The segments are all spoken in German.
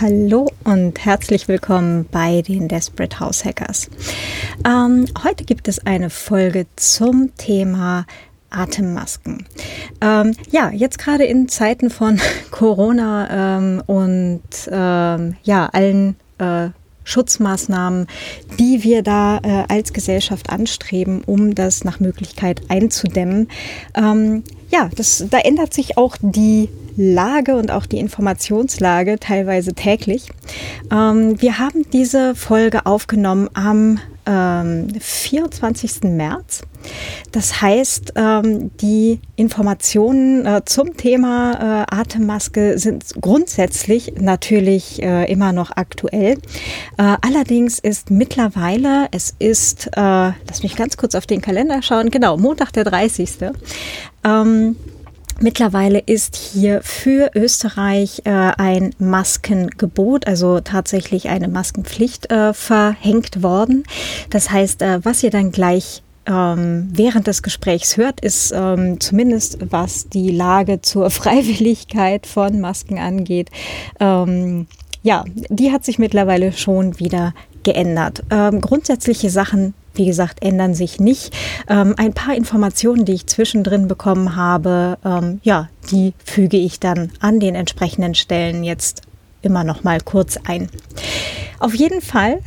Hallo und herzlich willkommen bei den Desperate House Hackers. Ähm, heute gibt es eine Folge zum Thema Atemmasken. Ähm, ja, jetzt gerade in Zeiten von Corona ähm, und ähm, ja, allen äh, Schutzmaßnahmen, die wir da äh, als Gesellschaft anstreben, um das nach Möglichkeit einzudämmen. Ähm, ja, das, da ändert sich auch die Lage und auch die Informationslage teilweise täglich. Ähm, wir haben diese Folge aufgenommen am ähm, 24. März. Das heißt, ähm, die Informationen äh, zum Thema äh, Atemmaske sind grundsätzlich natürlich äh, immer noch aktuell. Äh, allerdings ist mittlerweile, es ist, äh, lass mich ganz kurz auf den Kalender schauen, genau, Montag der 30. Ähm, Mittlerweile ist hier für Österreich äh, ein Maskengebot, also tatsächlich eine Maskenpflicht äh, verhängt worden. Das heißt, äh, was ihr dann gleich ähm, während des Gesprächs hört, ist ähm, zumindest was die Lage zur Freiwilligkeit von Masken angeht. Ähm, ja, die hat sich mittlerweile schon wieder geändert. Ähm, grundsätzliche Sachen wie gesagt, ändern sich nicht. Ähm, ein paar Informationen, die ich zwischendrin bekommen habe, ähm, ja, die füge ich dann an den entsprechenden Stellen jetzt immer noch mal kurz ein. Auf jeden Fall,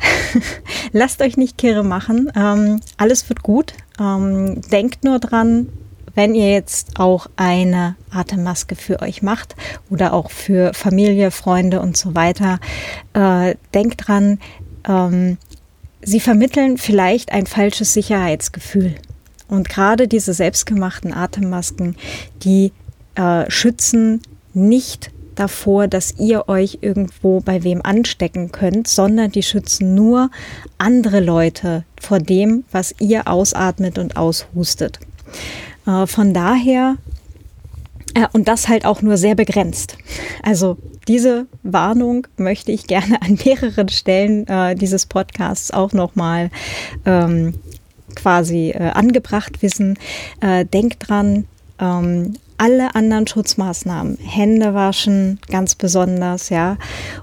lasst euch nicht kirre machen. Ähm, alles wird gut. Ähm, denkt nur dran, wenn ihr jetzt auch eine Atemmaske für euch macht oder auch für Familie, Freunde und so weiter, äh, denkt dran, ähm, sie vermitteln vielleicht ein falsches Sicherheitsgefühl. Und gerade diese selbstgemachten Atemmasken, die äh, schützen nicht davor, dass ihr euch irgendwo bei wem anstecken könnt, sondern die schützen nur andere Leute vor dem, was ihr ausatmet und aushustet. Äh, von daher äh, und das halt auch nur sehr begrenzt. Also diese Warnung möchte ich gerne an mehreren Stellen äh, dieses Podcasts auch nochmal ähm, quasi äh, angebracht wissen. Äh, denkt dran, ähm, alle anderen Schutzmaßnahmen, Hände waschen ganz besonders, ja,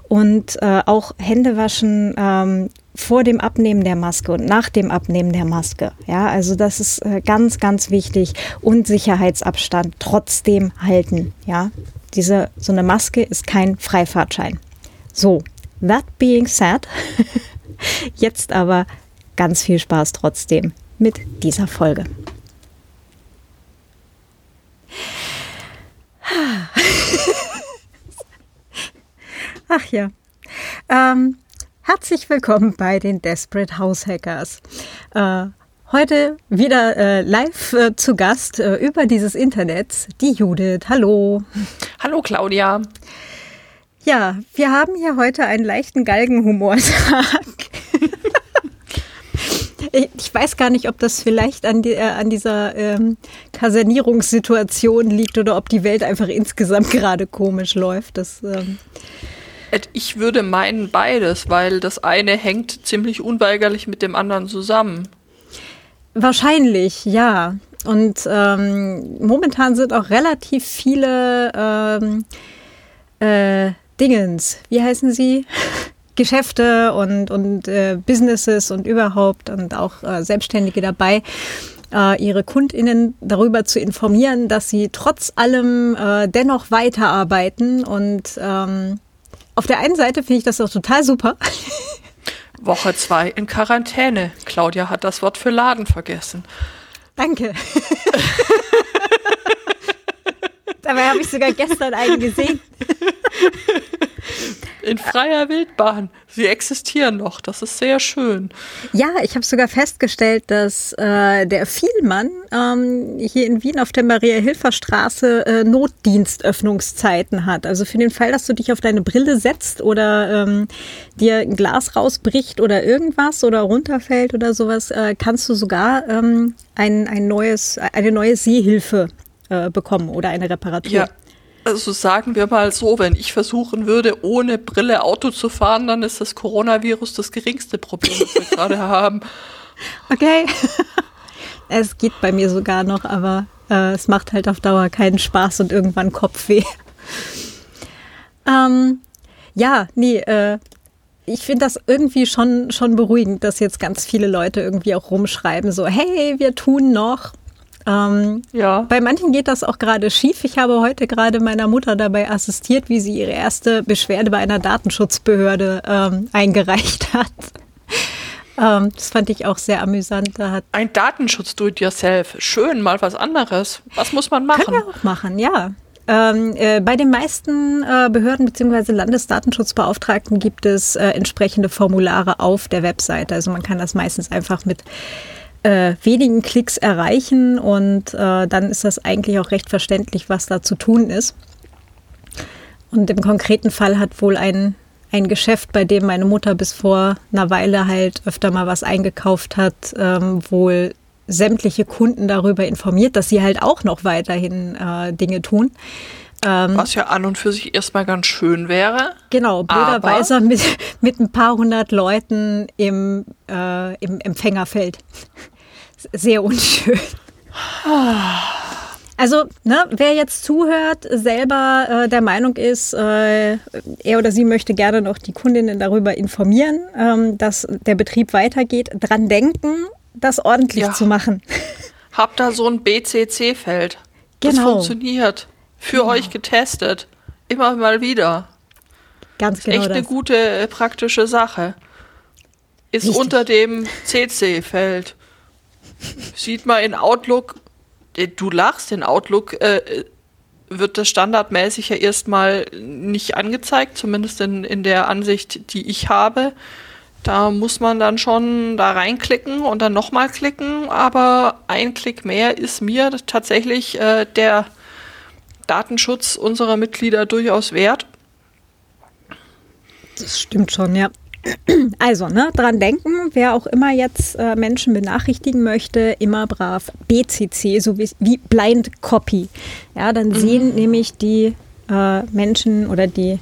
und äh, auch Hände waschen ähm, vor dem Abnehmen der Maske und nach dem Abnehmen der Maske. Ja, also das ist äh, ganz, ganz wichtig und Sicherheitsabstand trotzdem halten. Ja, diese, so eine Maske ist kein Freifahrtschein. So, that being said, jetzt aber ganz viel Spaß trotzdem mit dieser Folge. Ach ja. Ähm, Herzlich willkommen bei den Desperate House Hackers. Äh, heute wieder äh, live äh, zu Gast äh, über dieses Internet, die Judith. Hallo. Hallo Claudia. Ja, wir haben hier heute einen leichten Galgenhumortag. ich weiß gar nicht, ob das vielleicht an, die, äh, an dieser ähm, Kasernierungssituation liegt oder ob die Welt einfach insgesamt gerade komisch läuft. Das ähm, ich würde meinen beides, weil das eine hängt ziemlich unweigerlich mit dem anderen zusammen. Wahrscheinlich, ja. Und ähm, momentan sind auch relativ viele ähm, äh, Dingens, wie heißen sie? Geschäfte und, und äh, Businesses und überhaupt und auch äh, Selbstständige dabei, äh, ihre KundInnen darüber zu informieren, dass sie trotz allem äh, dennoch weiterarbeiten und ähm, auf der einen Seite finde ich das auch total super. Woche zwei in Quarantäne. Claudia hat das Wort für Laden vergessen. Danke. Dabei habe ich sogar gestern einen gesehen. In freier Wildbahn. Sie existieren noch. Das ist sehr schön. Ja, ich habe sogar festgestellt, dass äh, der Vielmann ähm, hier in Wien auf der Maria-Hilfer-Straße äh, Notdienstöffnungszeiten hat. Also für den Fall, dass du dich auf deine Brille setzt oder ähm, dir ein Glas rausbricht oder irgendwas oder runterfällt oder sowas, äh, kannst du sogar ähm, ein, ein neues, eine neue Sehhilfe äh, bekommen oder eine Reparatur. Ja. Also sagen wir mal so, wenn ich versuchen würde, ohne Brille Auto zu fahren, dann ist das Coronavirus das geringste Problem, das wir gerade haben. Okay. Es geht bei mir sogar noch, aber äh, es macht halt auf Dauer keinen Spaß und irgendwann Kopfweh. Ähm, ja, nee, äh, ich finde das irgendwie schon, schon beruhigend, dass jetzt ganz viele Leute irgendwie auch rumschreiben, so, hey, wir tun noch. Ähm, ja. Bei manchen geht das auch gerade schief. Ich habe heute gerade meiner Mutter dabei assistiert, wie sie ihre erste Beschwerde bei einer Datenschutzbehörde ähm, eingereicht hat. ähm, das fand ich auch sehr amüsant. Da hat Ein Datenschutz do it yourself. Schön, mal was anderes. Was muss man machen? Kann wir auch machen, ja. Ähm, äh, bei den meisten äh, Behörden bzw. Landesdatenschutzbeauftragten gibt es äh, entsprechende Formulare auf der Webseite. Also man kann das meistens einfach mit äh, wenigen Klicks erreichen und äh, dann ist das eigentlich auch recht verständlich, was da zu tun ist. Und im konkreten Fall hat wohl ein, ein Geschäft, bei dem meine Mutter bis vor einer Weile halt öfter mal was eingekauft hat, ähm, wohl sämtliche Kunden darüber informiert, dass sie halt auch noch weiterhin äh, Dinge tun. Ähm, Was ja an und für sich erstmal ganz schön wäre. Genau, blöderweise mit, mit ein paar hundert Leuten im, äh, im Empfängerfeld. Sehr unschön. Also, ne, wer jetzt zuhört, selber äh, der Meinung ist, äh, er oder sie möchte gerne noch die Kundinnen darüber informieren, ähm, dass der Betrieb weitergeht, dran denken, das ordentlich ja. zu machen. Habt da so ein BCC-Feld. Das genau. funktioniert. Für genau. euch getestet. Immer mal wieder. Ganz genau. Echt das. eine gute, äh, praktische Sache. Ist Richtig. unter dem CC-Feld. Sieht man in Outlook, äh, du lachst, in Outlook äh, wird das standardmäßig ja erstmal nicht angezeigt, zumindest in, in der Ansicht, die ich habe. Da muss man dann schon da reinklicken und dann nochmal klicken, aber ein Klick mehr ist mir tatsächlich äh, der Datenschutz unserer Mitglieder durchaus wert. Das stimmt schon, ja. Also, ne, dran denken, wer auch immer jetzt äh, Menschen benachrichtigen möchte, immer brav BCC, so wie, wie Blind Copy. Ja, dann mhm. sehen nämlich die äh, Menschen oder die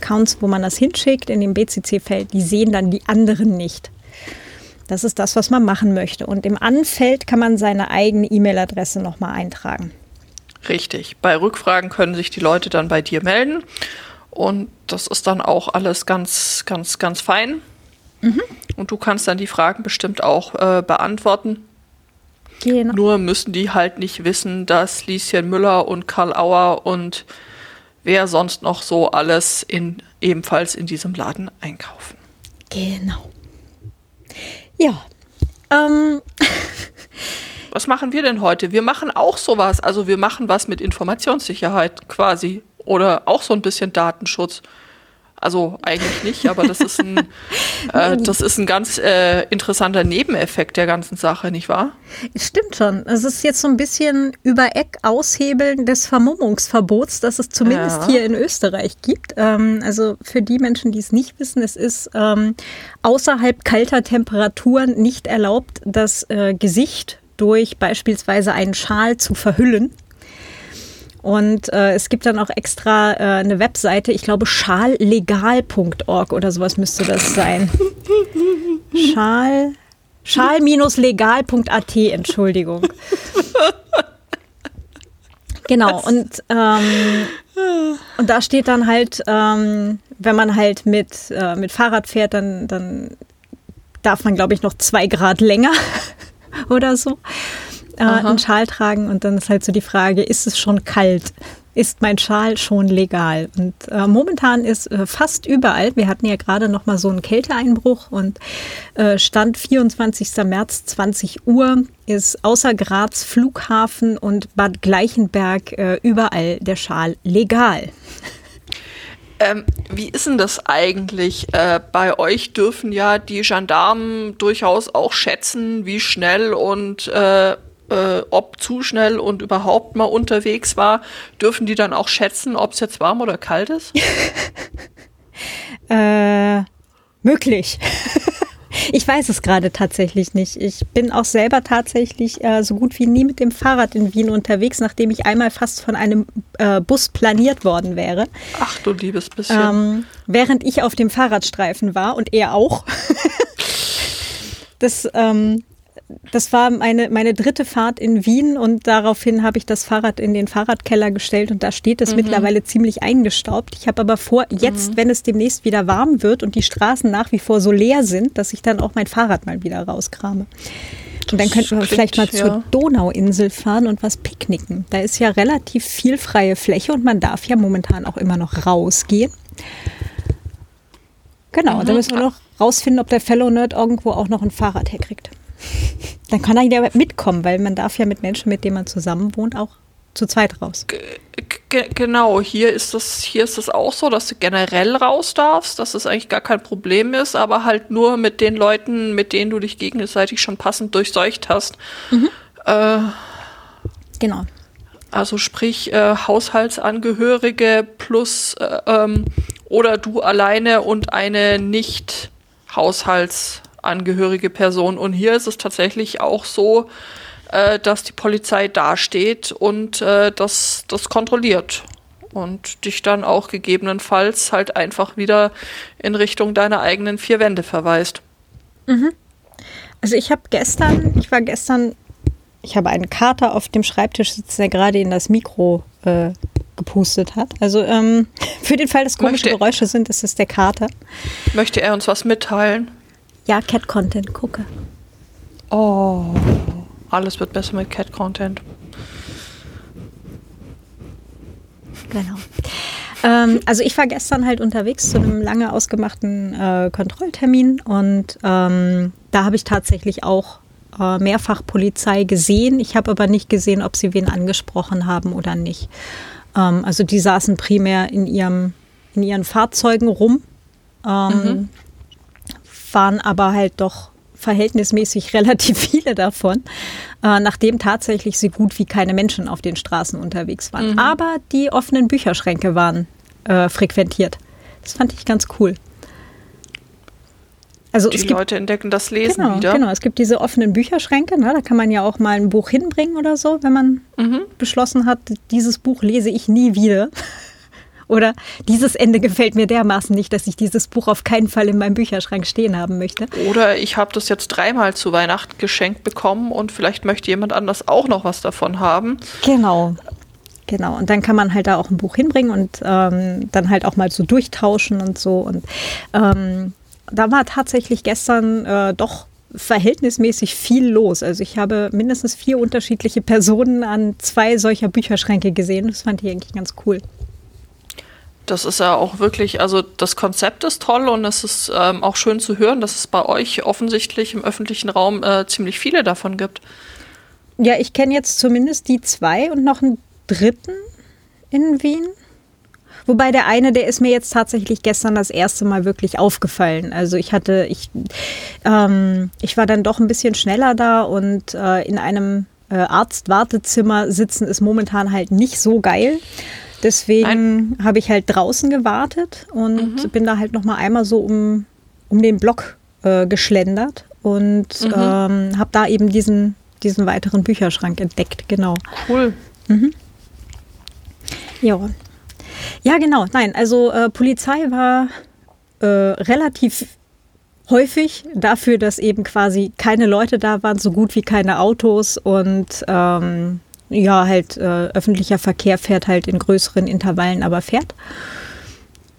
Accounts, wo man das hinschickt, in dem BCC-Feld, die sehen dann die anderen nicht. Das ist das, was man machen möchte. Und im Anfeld kann man seine eigene E-Mail-Adresse nochmal eintragen. Richtig. Bei Rückfragen können sich die Leute dann bei dir melden. Und das ist dann auch alles ganz, ganz, ganz fein. Mhm. Und du kannst dann die Fragen bestimmt auch äh, beantworten. Genau. Nur müssen die halt nicht wissen, dass Lieschen Müller und Karl Auer und wer sonst noch so alles in, ebenfalls in diesem Laden einkaufen. Genau. Ja. Ähm. Was machen wir denn heute? Wir machen auch sowas. Also wir machen was mit Informationssicherheit quasi. Oder auch so ein bisschen Datenschutz. Also eigentlich nicht, aber das ist ein, äh, das ist ein ganz äh, interessanter Nebeneffekt der ganzen Sache, nicht wahr? Stimmt schon. Es ist jetzt so ein bisschen über Eck aushebeln des Vermummungsverbots, das es zumindest ja. hier in Österreich gibt. Ähm, also für die Menschen, die es nicht wissen, es ist ähm, außerhalb kalter Temperaturen nicht erlaubt, das äh, Gesicht durch beispielsweise einen Schal zu verhüllen. Und äh, es gibt dann auch extra äh, eine Webseite, ich glaube schallegal.org oder sowas müsste das sein. Schal, schal-legal.at, Entschuldigung. Genau, und, ähm, und da steht dann halt, ähm, wenn man halt mit, äh, mit Fahrrad fährt, dann, dann darf man, glaube ich, noch zwei Grad länger oder so äh, einen Schal tragen. Und dann ist halt so die Frage, ist es schon kalt? Ist mein Schal schon legal? Und äh, momentan ist äh, fast überall, wir hatten ja gerade noch mal so einen Kälteeinbruch und äh, Stand 24. März 20 Uhr ist außer Graz Flughafen und Bad Gleichenberg äh, überall der Schal legal. Ähm, wie ist denn das eigentlich? Äh, bei euch dürfen ja die Gendarmen durchaus auch schätzen, wie schnell und äh, äh, ob zu schnell und überhaupt mal unterwegs war, dürfen die dann auch schätzen, ob es jetzt warm oder kalt ist? äh, möglich. Ich weiß es gerade tatsächlich nicht. Ich bin auch selber tatsächlich äh, so gut wie nie mit dem Fahrrad in Wien unterwegs, nachdem ich einmal fast von einem äh, Bus planiert worden wäre. Ach du liebes bisschen. Ähm, während ich auf dem Fahrradstreifen war und er auch. das ähm, das war meine, meine dritte Fahrt in Wien und daraufhin habe ich das Fahrrad in den Fahrradkeller gestellt und da steht es mhm. mittlerweile ziemlich eingestaubt. Ich habe aber vor, jetzt, mhm. wenn es demnächst wieder warm wird und die Straßen nach wie vor so leer sind, dass ich dann auch mein Fahrrad mal wieder rauskrame. Und dann könnten wir vielleicht mal ja. zur Donauinsel fahren und was picknicken. Da ist ja relativ viel freie Fläche und man darf ja momentan auch immer noch rausgehen. Genau, mhm. da müssen wir noch rausfinden, ob der Fellow Nerd irgendwo auch noch ein Fahrrad herkriegt. Dann kann er ja mitkommen, weil man darf ja mit Menschen, mit denen man zusammen wohnt, auch zu zweit raus. G genau, hier ist das, hier ist das auch so, dass du generell raus darfst, dass das eigentlich gar kein Problem ist, aber halt nur mit den Leuten, mit denen du dich gegenseitig schon passend durchseucht hast. Mhm. Äh, genau. Also sprich äh, Haushaltsangehörige plus äh, ähm, oder du alleine und eine nicht Haushalts angehörige Person. Und hier ist es tatsächlich auch so, äh, dass die Polizei dasteht und äh, das, das kontrolliert und dich dann auch gegebenenfalls halt einfach wieder in Richtung deiner eigenen vier Wände verweist. Mhm. Also ich habe gestern, ich war gestern, ich habe einen Kater auf dem Schreibtisch sitzen, der gerade in das Mikro äh, gepustet hat. Also ähm, für den Fall, dass komische möchte, Geräusche sind, ist es der Kater. Möchte er uns was mitteilen? Ja, Cat-Content gucke. Oh, alles wird besser mit Cat-Content. Genau. Ähm, also ich war gestern halt unterwegs zu einem lange ausgemachten äh, Kontrolltermin und ähm, da habe ich tatsächlich auch äh, mehrfach Polizei gesehen. Ich habe aber nicht gesehen, ob sie wen angesprochen haben oder nicht. Ähm, also die saßen primär in, ihrem, in ihren Fahrzeugen rum. Ähm, mhm waren aber halt doch verhältnismäßig relativ viele davon, äh, nachdem tatsächlich so gut wie keine Menschen auf den Straßen unterwegs waren. Mhm. Aber die offenen Bücherschränke waren äh, frequentiert. Das fand ich ganz cool. Also die gibt, Leute entdecken das Lesen genau, wieder. Genau, es gibt diese offenen Bücherschränke, ne? da kann man ja auch mal ein Buch hinbringen oder so, wenn man mhm. beschlossen hat, dieses Buch lese ich nie wieder. Oder dieses Ende gefällt mir dermaßen nicht, dass ich dieses Buch auf keinen Fall in meinem Bücherschrank stehen haben möchte. Oder ich habe das jetzt dreimal zu Weihnachten geschenkt bekommen und vielleicht möchte jemand anders auch noch was davon haben. Genau. Genau, und dann kann man halt da auch ein Buch hinbringen und ähm, dann halt auch mal so durchtauschen und so. Und ähm, da war tatsächlich gestern äh, doch verhältnismäßig viel los. Also ich habe mindestens vier unterschiedliche Personen an zwei solcher Bücherschränke gesehen. Das fand ich eigentlich ganz cool. Das ist ja auch wirklich, also das Konzept ist toll und es ist ähm, auch schön zu hören, dass es bei euch offensichtlich im öffentlichen Raum äh, ziemlich viele davon gibt. Ja, ich kenne jetzt zumindest die zwei und noch einen dritten in Wien. Wobei der eine, der ist mir jetzt tatsächlich gestern das erste Mal wirklich aufgefallen. Also ich hatte, ich, ähm, ich war dann doch ein bisschen schneller da und äh, in einem äh, Arztwartezimmer sitzen ist momentan halt nicht so geil. Deswegen habe ich halt draußen gewartet und mhm. bin da halt noch mal einmal so um, um den Block äh, geschlendert und mhm. ähm, habe da eben diesen, diesen weiteren Bücherschrank entdeckt, genau. Cool. Mhm. Ja. Ja, genau. Nein, also äh, Polizei war äh, relativ häufig dafür, dass eben quasi keine Leute da waren, so gut wie keine Autos und ähm, ja, halt äh, öffentlicher Verkehr fährt halt in größeren Intervallen, aber fährt.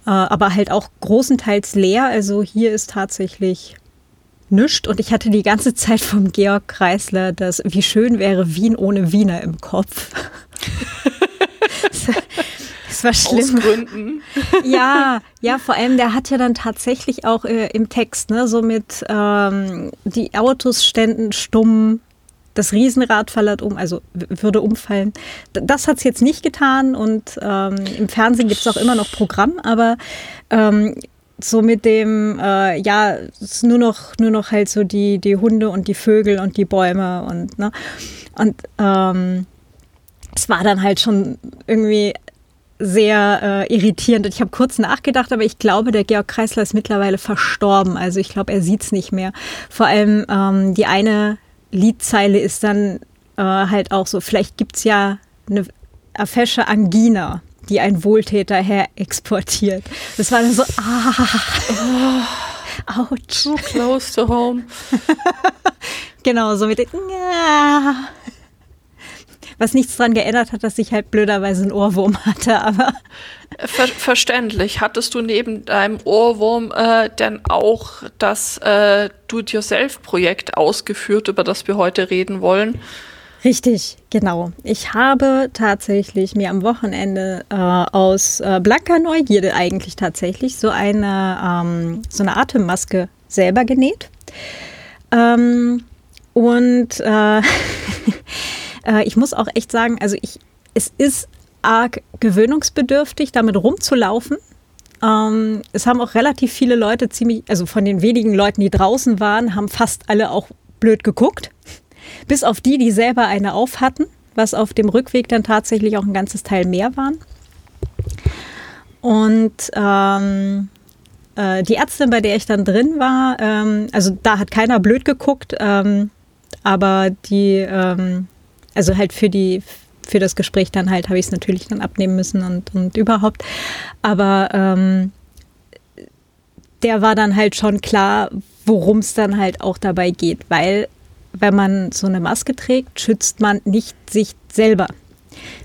Äh, aber halt auch großenteils leer. Also hier ist tatsächlich nichts. Und ich hatte die ganze Zeit vom Georg Kreisler das, wie schön wäre Wien ohne Wiener im Kopf. Das war schlimm. Aus Gründen. Ja, ja, vor allem, der hat ja dann tatsächlich auch äh, im Text, ne, so mit ähm, die Autos ständen stumm, das Riesenrad fallert um, also würde umfallen. Das hat es jetzt nicht getan und ähm, im Fernsehen gibt es auch immer noch Programm, aber ähm, so mit dem, äh, ja, es ist nur noch, nur noch halt so die, die Hunde und die Vögel und die Bäume und, ne? Und ähm, es war dann halt schon irgendwie sehr äh, irritierend. Und ich habe kurz nachgedacht, aber ich glaube, der Georg Kreisler ist mittlerweile verstorben. Also ich glaube, er sieht es nicht mehr. Vor allem ähm, die eine Liedzeile ist dann äh, halt auch so, vielleicht gibt es ja eine Afesche Angina, die ein Wohltäter her exportiert. Das war dann so, ah, oh, ouch. So close to home. genau, so mit den, ja. Was nichts daran geändert hat, dass ich halt blöderweise einen Ohrwurm hatte, aber. Ver verständlich. Hattest du neben deinem Ohrwurm äh, denn auch das äh, Do-it-yourself-Projekt ausgeführt, über das wir heute reden wollen? Richtig, genau. Ich habe tatsächlich mir am Wochenende äh, aus äh, blanker Neugierde eigentlich tatsächlich so eine, ähm, so eine Atemmaske selber genäht. Ähm, und äh, äh, ich muss auch echt sagen, also ich, es ist arg gewöhnungsbedürftig, damit rumzulaufen. Ähm, es haben auch relativ viele Leute ziemlich, also von den wenigen Leuten, die draußen waren, haben fast alle auch blöd geguckt. Bis auf die, die selber eine auf hatten, was auf dem Rückweg dann tatsächlich auch ein ganzes Teil mehr waren. Und ähm, äh, die Ärztin, bei der ich dann drin war, ähm, also da hat keiner blöd geguckt, ähm, aber die, ähm, also halt für die, für das Gespräch dann halt habe ich es natürlich dann abnehmen müssen und, und überhaupt. Aber ähm, der war dann halt schon klar, worum es dann halt auch dabei geht, weil wenn man so eine Maske trägt, schützt man nicht sich selber.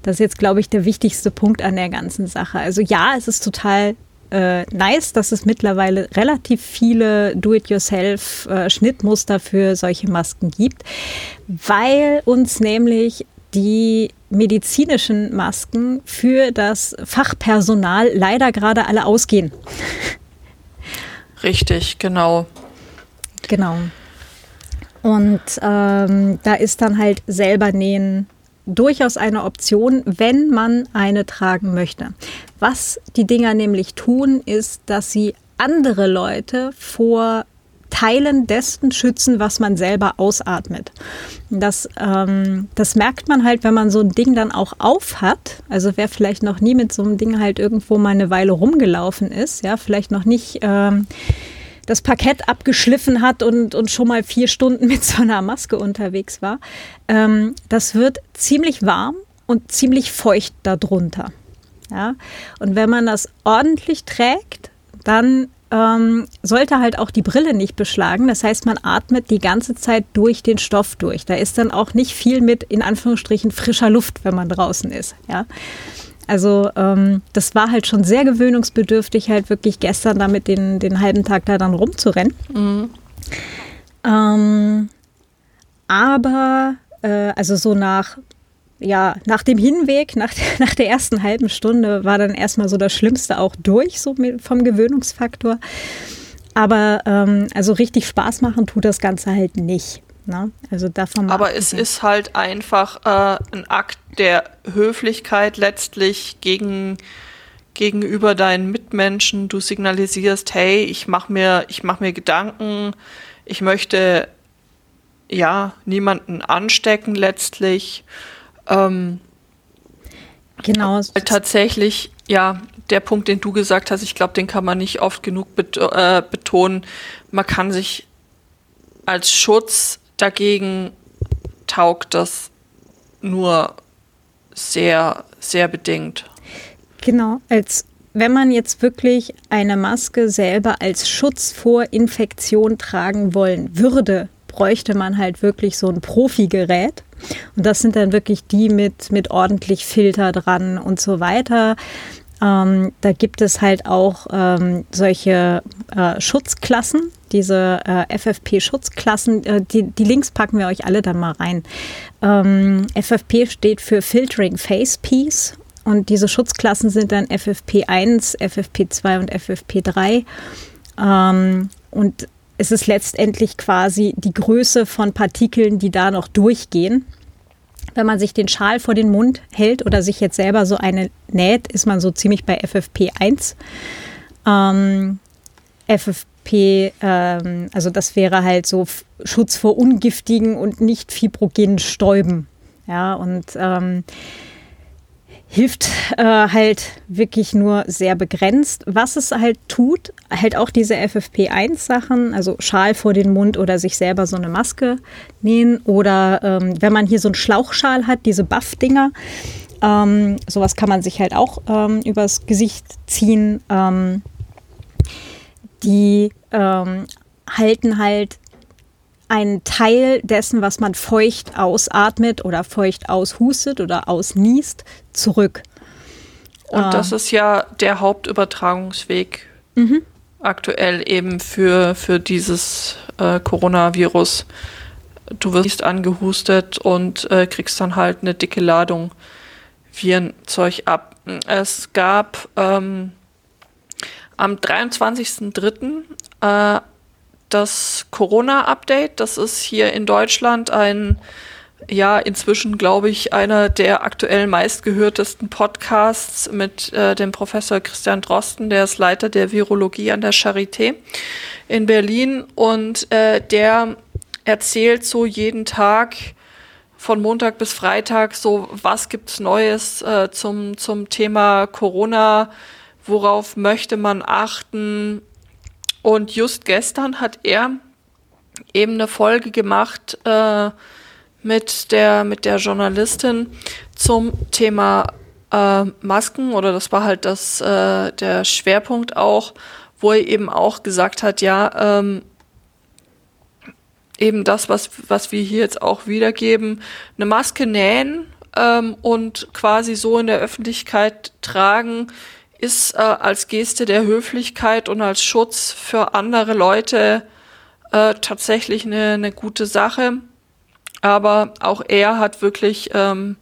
Das ist jetzt, glaube ich, der wichtigste Punkt an der ganzen Sache. Also ja, es ist total äh, nice, dass es mittlerweile relativ viele Do-it-yourself-Schnittmuster äh, für solche Masken gibt, weil uns nämlich die medizinischen Masken für das Fachpersonal leider gerade alle ausgehen. Richtig, genau. Genau. Und ähm, da ist dann halt selber nähen durchaus eine Option, wenn man eine tragen möchte. Was die Dinger nämlich tun, ist, dass sie andere Leute vor Teilen dessen schützen, was man selber ausatmet. Das, ähm, das merkt man halt, wenn man so ein Ding dann auch auf hat. Also wer vielleicht noch nie mit so einem Ding halt irgendwo mal eine Weile rumgelaufen ist, ja, vielleicht noch nicht ähm, das Parkett abgeschliffen hat und, und schon mal vier Stunden mit so einer Maske unterwegs war. Ähm, das wird ziemlich warm und ziemlich feucht darunter. Ja? Und wenn man das ordentlich trägt, dann ähm, sollte halt auch die Brille nicht beschlagen. Das heißt, man atmet die ganze Zeit durch den Stoff durch. Da ist dann auch nicht viel mit, in Anführungsstrichen, frischer Luft, wenn man draußen ist. Ja? Also ähm, das war halt schon sehr gewöhnungsbedürftig, halt wirklich gestern damit den, den halben Tag da dann rumzurennen. Mhm. Ähm, aber äh, also so nach, ja, nach dem Hinweg, nach, nach der ersten halben Stunde war dann erstmal so das Schlimmste auch durch, so mit, vom Gewöhnungsfaktor. Aber ähm, also richtig Spaß machen tut das Ganze halt nicht. Ne? Also davon Aber es ist halt einfach äh, ein Akt der Höflichkeit letztlich gegen, gegenüber deinen Mitmenschen. Du signalisierst, hey, ich mache mir, ich mach mir Gedanken, ich möchte ja niemanden anstecken letztlich. Ähm, genau. Tatsächlich, ja, der Punkt, den du gesagt hast, ich glaube, den kann man nicht oft genug bet äh, betonen. Man kann sich als Schutz Dagegen taugt das nur sehr, sehr bedingt. Genau, als wenn man jetzt wirklich eine Maske selber als Schutz vor Infektion tragen wollen würde, bräuchte man halt wirklich so ein Profi-Gerät. Und das sind dann wirklich die mit, mit ordentlich Filter dran und so weiter. Ähm, da gibt es halt auch ähm, solche äh, Schutzklassen, diese äh, FFP-Schutzklassen. Äh, die, die, Links packen wir euch alle dann mal rein. Ähm, FFP steht für Filtering Face Piece und diese Schutzklassen sind dann FFP1, FFP2 und FFP3. Ähm, und es ist letztendlich quasi die Größe von Partikeln, die da noch durchgehen wenn man sich den Schal vor den Mund hält oder sich jetzt selber so eine näht, ist man so ziemlich bei FFP1. Ähm, FFP, ähm, also das wäre halt so Schutz vor ungiftigen und nicht fibrogenen Stäuben. Ja, und ähm, hilft äh, halt wirklich nur sehr begrenzt. Was es halt tut, halt auch diese FFP1-Sachen, also Schal vor den Mund oder sich selber so eine Maske nähen oder ähm, wenn man hier so einen Schlauchschal hat, diese Buff-Dinger, ähm, sowas kann man sich halt auch ähm, übers Gesicht ziehen. Ähm, die ähm, halten halt einen Teil dessen, was man feucht ausatmet oder feucht aushustet oder ausniest, zurück. Und ah. das ist ja der Hauptübertragungsweg mhm. aktuell eben für, für dieses äh, Coronavirus. Du wirst angehustet und äh, kriegst dann halt eine dicke Ladung Virenzeug ab. Es gab ähm, am 23.03. Äh, das Corona-Update. Das ist hier in Deutschland ein, ja, inzwischen glaube ich, einer der aktuell meistgehörtesten Podcasts mit äh, dem Professor Christian Drosten, der ist Leiter der Virologie an der Charité in Berlin und äh, der erzählt so jeden Tag von Montag bis Freitag so, was gibt's Neues äh, zum, zum Thema Corona, worauf möchte man achten. Und just gestern hat er eben eine Folge gemacht äh, mit, der, mit der Journalistin zum Thema äh, Masken. Oder das war halt das, äh, der Schwerpunkt auch, wo er eben auch gesagt hat, ja, ähm, eben das, was, was wir hier jetzt auch wiedergeben, eine Maske nähen ähm, und quasi so in der Öffentlichkeit tragen, ist äh, als Geste der Höflichkeit und als Schutz für andere Leute äh, tatsächlich eine, eine gute Sache. Aber auch er hat wirklich ähm,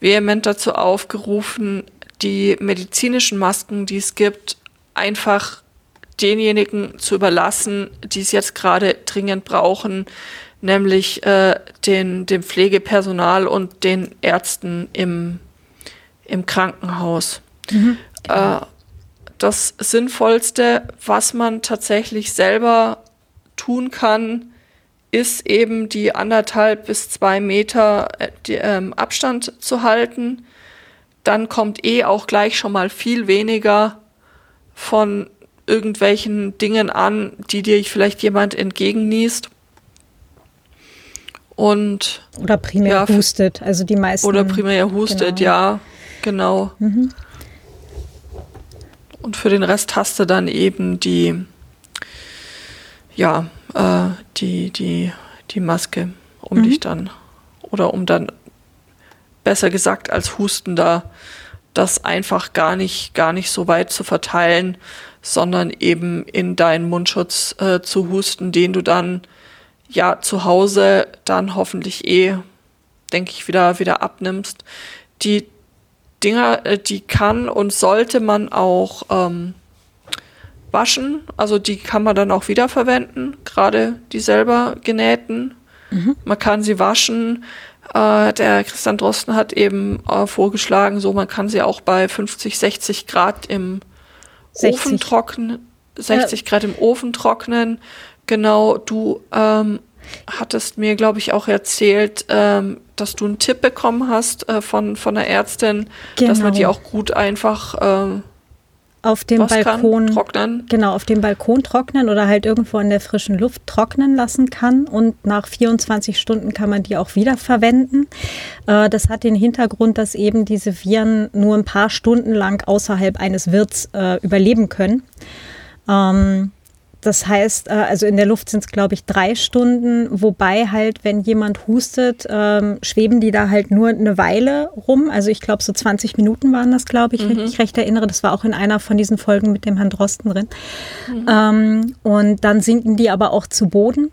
vehement dazu aufgerufen, die medizinischen Masken, die es gibt, einfach denjenigen zu überlassen, die es jetzt gerade dringend brauchen, nämlich äh, den, dem Pflegepersonal und den Ärzten im, im Krankenhaus. Mhm. Äh, das Sinnvollste, was man tatsächlich selber tun kann, ist eben die anderthalb bis zwei Meter äh, die, ähm, Abstand zu halten. Dann kommt eh auch gleich schon mal viel weniger von irgendwelchen Dingen an, die dir vielleicht jemand entgegenniest. Und oder primär ja, hustet, also die meisten. Oder primär hustet, genau. ja, genau. Mhm. Und für den Rest hast du dann eben die, ja, äh, die, die, die Maske, um mhm. dich dann, oder um dann, besser gesagt, als Hustender, das einfach gar nicht, gar nicht so weit zu verteilen, sondern eben in deinen Mundschutz äh, zu husten, den du dann ja zu Hause dann hoffentlich eh, denke ich, wieder, wieder abnimmst. Die Dinger, äh, die kann und sollte man auch ähm, waschen. Also die kann man dann auch wiederverwenden, gerade die selber genähten. Mhm. Man kann sie waschen. Äh, der Christian Drosten hat eben äh, vorgeschlagen, so man kann sie auch bei 50, 60 Grad im 60. Ofen trocknen, 60 ja. Grad im Ofen trocknen. Genau, du ähm, hattest mir, glaube ich, auch erzählt, ähm, dass du einen Tipp bekommen hast äh, von, von der Ärztin, genau. dass man die genau. auch gut einfach ähm, auf dem Balkon trocknen. Genau, auf dem Balkon trocknen oder halt irgendwo in der frischen Luft trocknen lassen kann. Und nach 24 Stunden kann man die auch wieder verwenden. Äh, das hat den Hintergrund, dass eben diese Viren nur ein paar Stunden lang außerhalb eines Wirts äh, überleben können. Ähm, das heißt, äh, also in der Luft sind es, glaube ich, drei Stunden, wobei halt, wenn jemand hustet, ähm, schweben die da halt nur eine Weile rum. Also ich glaube, so 20 Minuten waren das, glaube ich, mhm. wenn ich mich recht erinnere. Das war auch in einer von diesen Folgen mit dem Herrn Drosten drin. Mhm. Ähm, und dann sinken die aber auch zu Boden.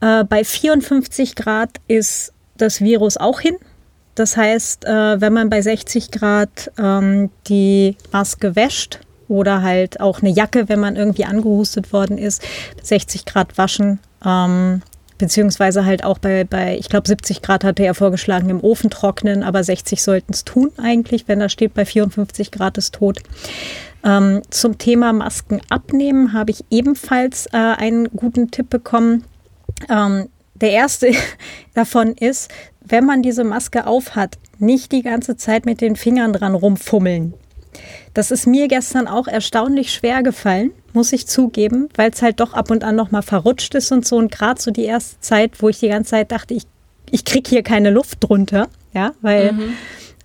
Äh, bei 54 Grad ist das Virus auch hin. Das heißt, äh, wenn man bei 60 Grad ähm, die Maske wäscht, oder halt auch eine Jacke, wenn man irgendwie angehustet worden ist, 60 Grad waschen. Ähm, beziehungsweise halt auch bei, bei ich glaube 70 Grad hatte er vorgeschlagen, im Ofen trocknen, aber 60 sollten es tun eigentlich, wenn da steht, bei 54 Grad ist tot. Ähm, zum Thema Masken abnehmen habe ich ebenfalls äh, einen guten Tipp bekommen. Ähm, der erste davon ist, wenn man diese Maske aufhat, nicht die ganze Zeit mit den Fingern dran rumfummeln. Das ist mir gestern auch erstaunlich schwer gefallen, muss ich zugeben, weil es halt doch ab und an noch mal verrutscht ist und so. Und gerade so die erste Zeit, wo ich die ganze Zeit dachte, ich, ich kriege hier keine Luft drunter, ja, weil mhm.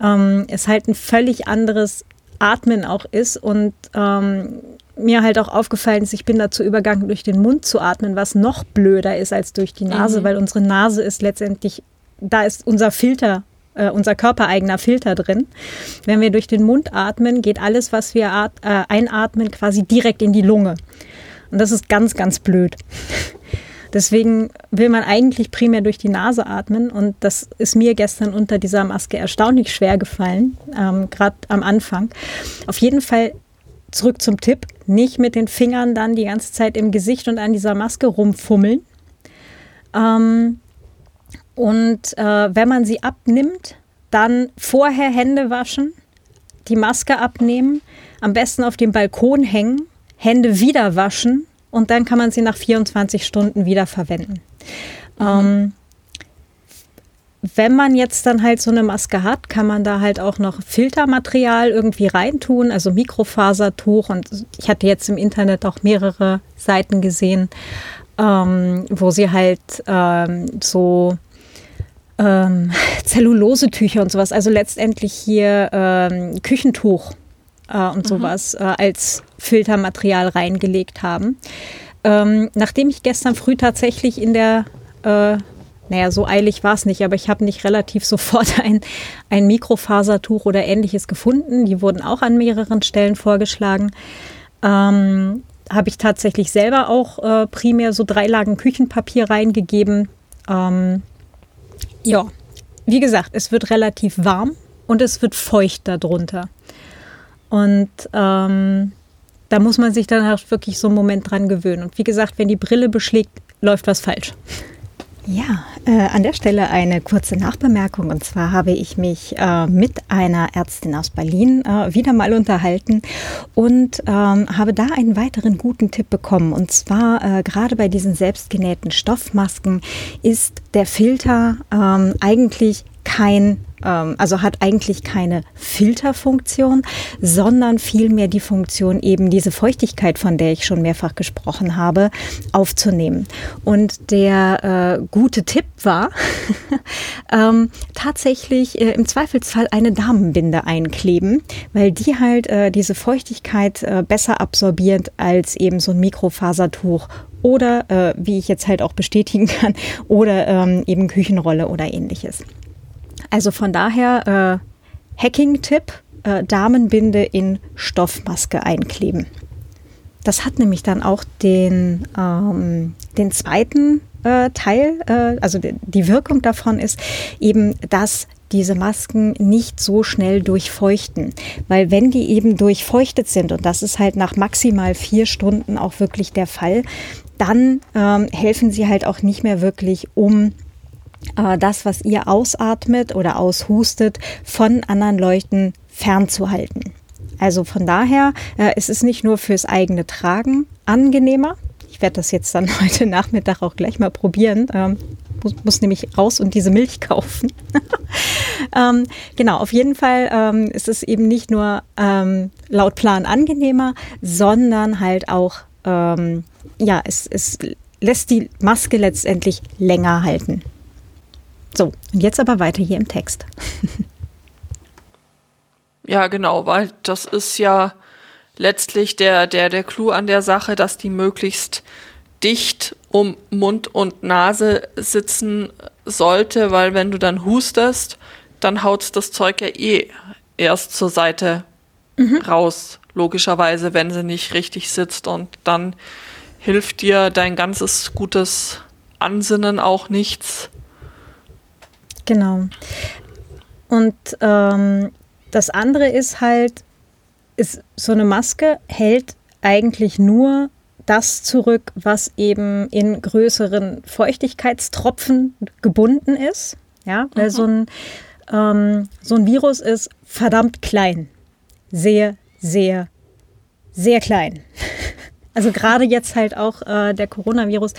ähm, es halt ein völlig anderes Atmen auch ist und ähm, mir halt auch aufgefallen ist, ich bin dazu übergegangen, durch den Mund zu atmen, was noch blöder ist als durch die Nase, mhm. weil unsere Nase ist letztendlich, da ist unser Filter, äh, unser körpereigener Filter drin. Wenn wir durch den Mund atmen, geht alles, was wir äh, einatmen, quasi direkt in die Lunge. Und das ist ganz, ganz blöd. Deswegen will man eigentlich primär durch die Nase atmen und das ist mir gestern unter dieser Maske erstaunlich schwer gefallen, ähm, gerade am Anfang. Auf jeden Fall zurück zum Tipp, nicht mit den Fingern dann die ganze Zeit im Gesicht und an dieser Maske rumfummeln. Ähm, und äh, wenn man sie abnimmt, dann vorher Hände waschen, die Maske abnehmen, am besten auf dem Balkon hängen, Hände wieder waschen und dann kann man sie nach 24 Stunden wieder verwenden. Mhm. Ähm, wenn man jetzt dann halt so eine Maske hat, kann man da halt auch noch Filtermaterial irgendwie reintun, also Mikrofasertuch. Und ich hatte jetzt im Internet auch mehrere Seiten gesehen, ähm, wo sie halt ähm, so ähm, Zellulosetücher und sowas, also letztendlich hier ähm, Küchentuch äh, und mhm. sowas äh, als Filtermaterial reingelegt haben. Ähm, nachdem ich gestern früh tatsächlich in der äh, naja, so eilig war es nicht, aber ich habe nicht relativ sofort ein, ein Mikrofasertuch oder ähnliches gefunden. Die wurden auch an mehreren Stellen vorgeschlagen. Ähm, habe ich tatsächlich selber auch äh, primär so drei Lagen Küchenpapier reingegeben. Ähm, ja, wie gesagt, es wird relativ warm und es wird feucht darunter. Und ähm, da muss man sich dann auch wirklich so einen Moment dran gewöhnen. Und wie gesagt, wenn die Brille beschlägt, läuft was falsch. Ja, äh, an der Stelle eine kurze Nachbemerkung. Und zwar habe ich mich äh, mit einer Ärztin aus Berlin äh, wieder mal unterhalten und ähm, habe da einen weiteren guten Tipp bekommen. Und zwar äh, gerade bei diesen selbstgenähten Stoffmasken ist der Filter ähm, eigentlich kein ähm, also hat eigentlich keine Filterfunktion, sondern vielmehr die Funktion, eben diese Feuchtigkeit, von der ich schon mehrfach gesprochen habe, aufzunehmen. Und der äh, gute Tipp war, ähm, tatsächlich äh, im Zweifelsfall eine Damenbinde einkleben, weil die halt äh, diese Feuchtigkeit äh, besser absorbiert als eben so ein Mikrofasertuch oder, äh, wie ich jetzt halt auch bestätigen kann, oder ähm, eben Küchenrolle oder ähnliches. Also von daher äh, Hacking-Tipp, äh, Damenbinde in Stoffmaske einkleben. Das hat nämlich dann auch den, ähm, den zweiten äh, Teil, äh, also die Wirkung davon ist eben, dass diese Masken nicht so schnell durchfeuchten. Weil wenn die eben durchfeuchtet sind, und das ist halt nach maximal vier Stunden auch wirklich der Fall, dann ähm, helfen sie halt auch nicht mehr wirklich, um äh, das, was ihr ausatmet oder aushustet, von anderen Leuten fernzuhalten. Also von daher äh, ist es nicht nur fürs eigene Tragen angenehmer. Ich werde das jetzt dann heute Nachmittag auch gleich mal probieren. Ähm, muss, muss nämlich raus und diese Milch kaufen. ähm, genau, auf jeden Fall ähm, ist es eben nicht nur ähm, laut Plan angenehmer, sondern halt auch, ähm, ja, es, es lässt die Maske letztendlich länger halten. So, und jetzt aber weiter hier im Text. ja, genau, weil das ist ja letztlich der, der, der Clou an der Sache, dass die möglichst dicht um Mund und Nase sitzen sollte, weil wenn du dann hustest, dann haut das Zeug ja eh erst zur Seite mhm. raus, logischerweise, wenn sie nicht richtig sitzt und dann hilft dir dein ganzes gutes Ansinnen auch nichts, Genau. Und ähm, das andere ist halt, ist, so eine Maske hält eigentlich nur das zurück, was eben in größeren Feuchtigkeitstropfen gebunden ist. Ja, weil mhm. so, ein, ähm, so ein Virus ist verdammt klein. Sehr, sehr, sehr klein. Also gerade jetzt halt auch äh, der Coronavirus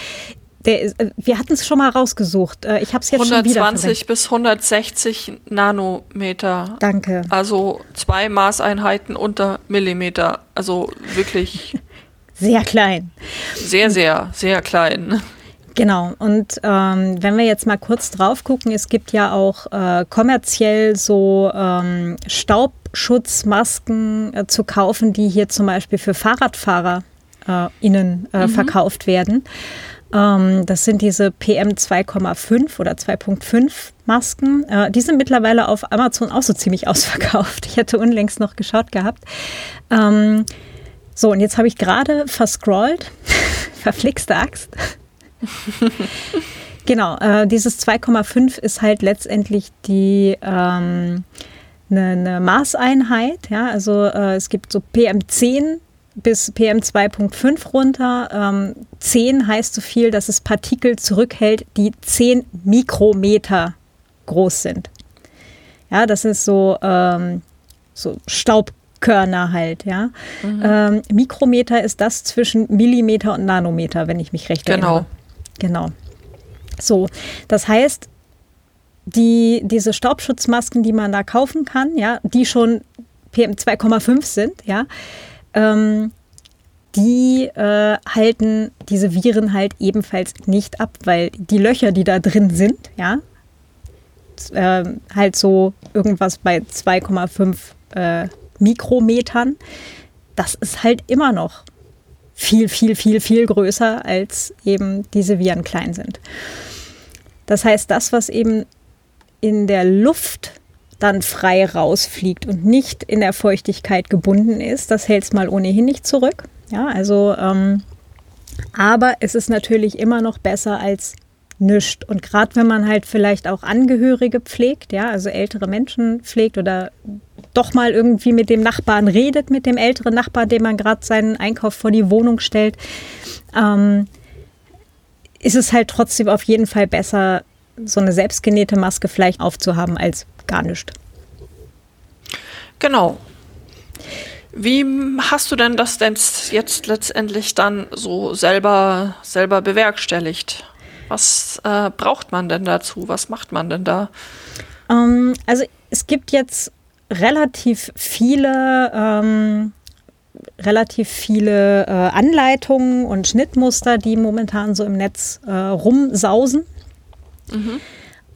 der äh, wir hatten es schon mal rausgesucht. Äh, ich habe es jetzt 120 schon wieder 120 bis 160 Nanometer. Danke. Also zwei Maßeinheiten unter Millimeter. Also wirklich sehr klein. Sehr, sehr, sehr klein. Genau, und ähm, wenn wir jetzt mal kurz drauf gucken, es gibt ja auch äh, kommerziell so ähm, Staubschutzmasken äh, zu kaufen, die hier zum Beispiel für Fahrradfahrer äh, innen äh, mhm. verkauft werden. Ähm, das sind diese PM 2,5 oder 2,5 Masken. Äh, die sind mittlerweile auf Amazon auch so ziemlich ausverkauft. Ich hätte unlängst noch geschaut gehabt. Ähm, so, und jetzt habe ich gerade verscrollt. Verflixte Axt. genau, äh, dieses 2,5 ist halt letztendlich die ähm, eine, eine Maßeinheit. Ja? Also äh, es gibt so PM10 bis PM 2.5 runter. Ähm, 10 heißt so viel, dass es Partikel zurückhält, die 10 Mikrometer groß sind. Ja, das ist so, ähm, so Staubkörner halt, ja. Mhm. Ähm, Mikrometer ist das zwischen Millimeter und Nanometer, wenn ich mich recht genau. erinnere. Genau. So, das heißt, die, diese Staubschutzmasken, die man da kaufen kann, ja, die schon PM 2,5 sind, ja, ähm, die äh, halten diese Viren halt ebenfalls nicht ab, weil die Löcher, die da drin sind, ja, äh, halt so irgendwas bei 2,5 äh, Mikrometern, das ist halt immer noch viel, viel, viel, viel größer, als eben diese Viren klein sind. Das heißt, das, was eben in der Luft dann frei rausfliegt und nicht in der Feuchtigkeit gebunden ist, das hält es mal ohnehin nicht zurück. Ja, also, ähm, aber es ist natürlich immer noch besser als nichts. Und gerade wenn man halt vielleicht auch Angehörige pflegt, ja, also ältere Menschen pflegt oder doch mal irgendwie mit dem Nachbarn redet, mit dem älteren Nachbarn, dem man gerade seinen Einkauf vor die Wohnung stellt, ähm, ist es halt trotzdem auf jeden Fall besser, so eine selbstgenähte Maske vielleicht aufzuhaben, als gar nichts. Genau. Wie hast du denn das denn jetzt letztendlich dann so selber, selber bewerkstelligt? Was äh, braucht man denn dazu? Was macht man denn da? Ähm, also es gibt jetzt relativ viele, ähm, relativ viele äh, Anleitungen und Schnittmuster, die momentan so im Netz äh, rumsausen. Mhm.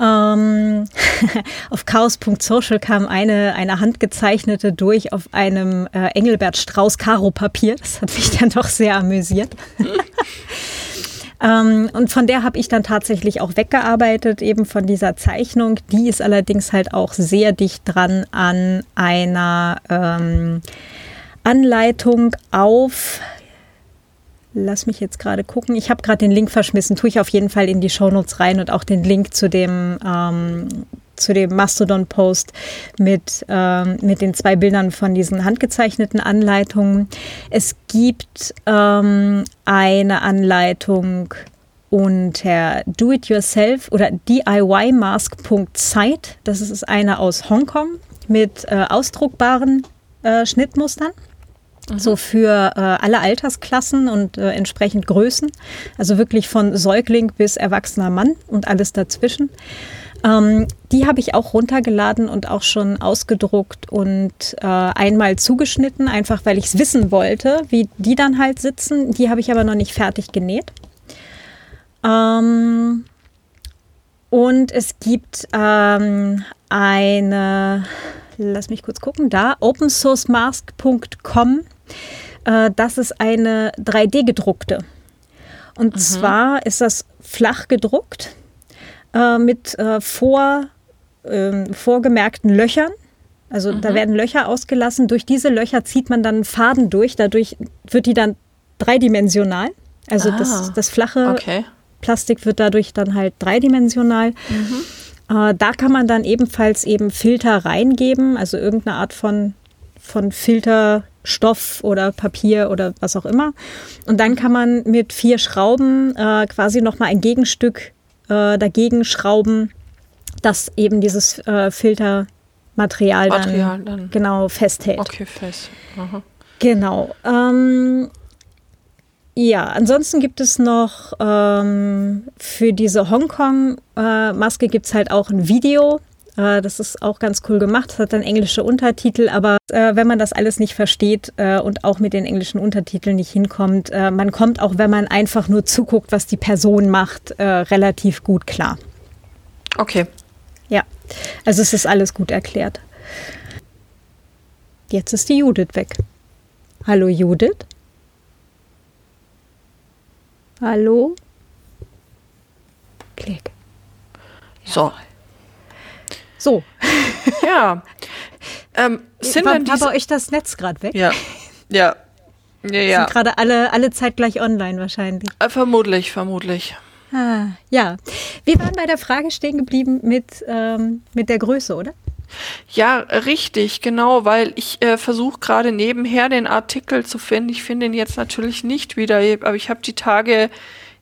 Ähm, auf chaos.social kam eine, eine handgezeichnete durch auf einem äh, Engelbert Strauß Karo Papier. Das hat mich dann doch sehr amüsiert. ähm, und von der habe ich dann tatsächlich auch weggearbeitet, eben von dieser Zeichnung. Die ist allerdings halt auch sehr dicht dran an einer ähm, Anleitung auf lass mich jetzt gerade gucken. Ich habe gerade den Link verschmissen. Tue ich auf jeden Fall in die Shownotes rein und auch den Link zu dem, ähm, zu dem Mastodon-Post mit, ähm, mit den zwei Bildern von diesen handgezeichneten Anleitungen. Es gibt ähm, eine Anleitung unter do-it-yourself oder diymask.site. Das ist eine aus Hongkong mit äh, ausdruckbaren äh, Schnittmustern. Mhm. So für äh, alle Altersklassen und äh, entsprechend Größen. Also wirklich von Säugling bis erwachsener Mann und alles dazwischen. Ähm, die habe ich auch runtergeladen und auch schon ausgedruckt und äh, einmal zugeschnitten, einfach weil ich es wissen wollte, wie die dann halt sitzen. Die habe ich aber noch nicht fertig genäht. Ähm, und es gibt ähm, eine, lass mich kurz gucken, da, opensourcemask.com äh, das ist eine 3D-gedruckte. Und mhm. zwar ist das flach gedruckt äh, mit äh, vor, ähm, vorgemerkten Löchern. Also mhm. da werden Löcher ausgelassen. Durch diese Löcher zieht man dann einen Faden durch. Dadurch wird die dann dreidimensional. Also ah, das, das flache okay. Plastik wird dadurch dann halt dreidimensional. Mhm. Äh, da kann man dann ebenfalls eben Filter reingeben, also irgendeine Art von, von Filter Stoff oder Papier oder was auch immer. Und dann kann man mit vier Schrauben äh, quasi nochmal ein Gegenstück äh, dagegen schrauben, das eben dieses äh, Filtermaterial dann, dann, genau festhält. Okay, fest. Aha. Genau. Ähm, ja, ansonsten gibt es noch ähm, für diese Hongkong-Maske gibt es halt auch ein Video Äh, das ist auch ganz cool gemacht. Es hat dann englische Untertitel, aber äh, wenn man das alles nicht versteht äh, und auch mit den englischen Untertiteln nicht hinkommt, äh, man kommt auch, wenn man einfach nur zuguckt, was die Person macht, äh, relativ gut klar. Okay. Ja, also es ist alles gut erklärt. Jetzt ist die Judith weg. Hallo Judith? Hallo? Klick. So. So. Ja. ähm, sind war, denn war bei euch das Netz gerade weg? Ja. Ja. Ja, ja. Sind gerade alle, alle zeitgleich online wahrscheinlich. Äh, vermutlich, vermutlich. Ah, ja. Wir waren bei der Frage stehen geblieben mit, ähm, mit der Größe, oder? Ja, richtig, genau, weil ich äh, versuche gerade nebenher den Artikel zu finden. Ich finde ihn jetzt natürlich nicht wieder, aber ich habe die Tage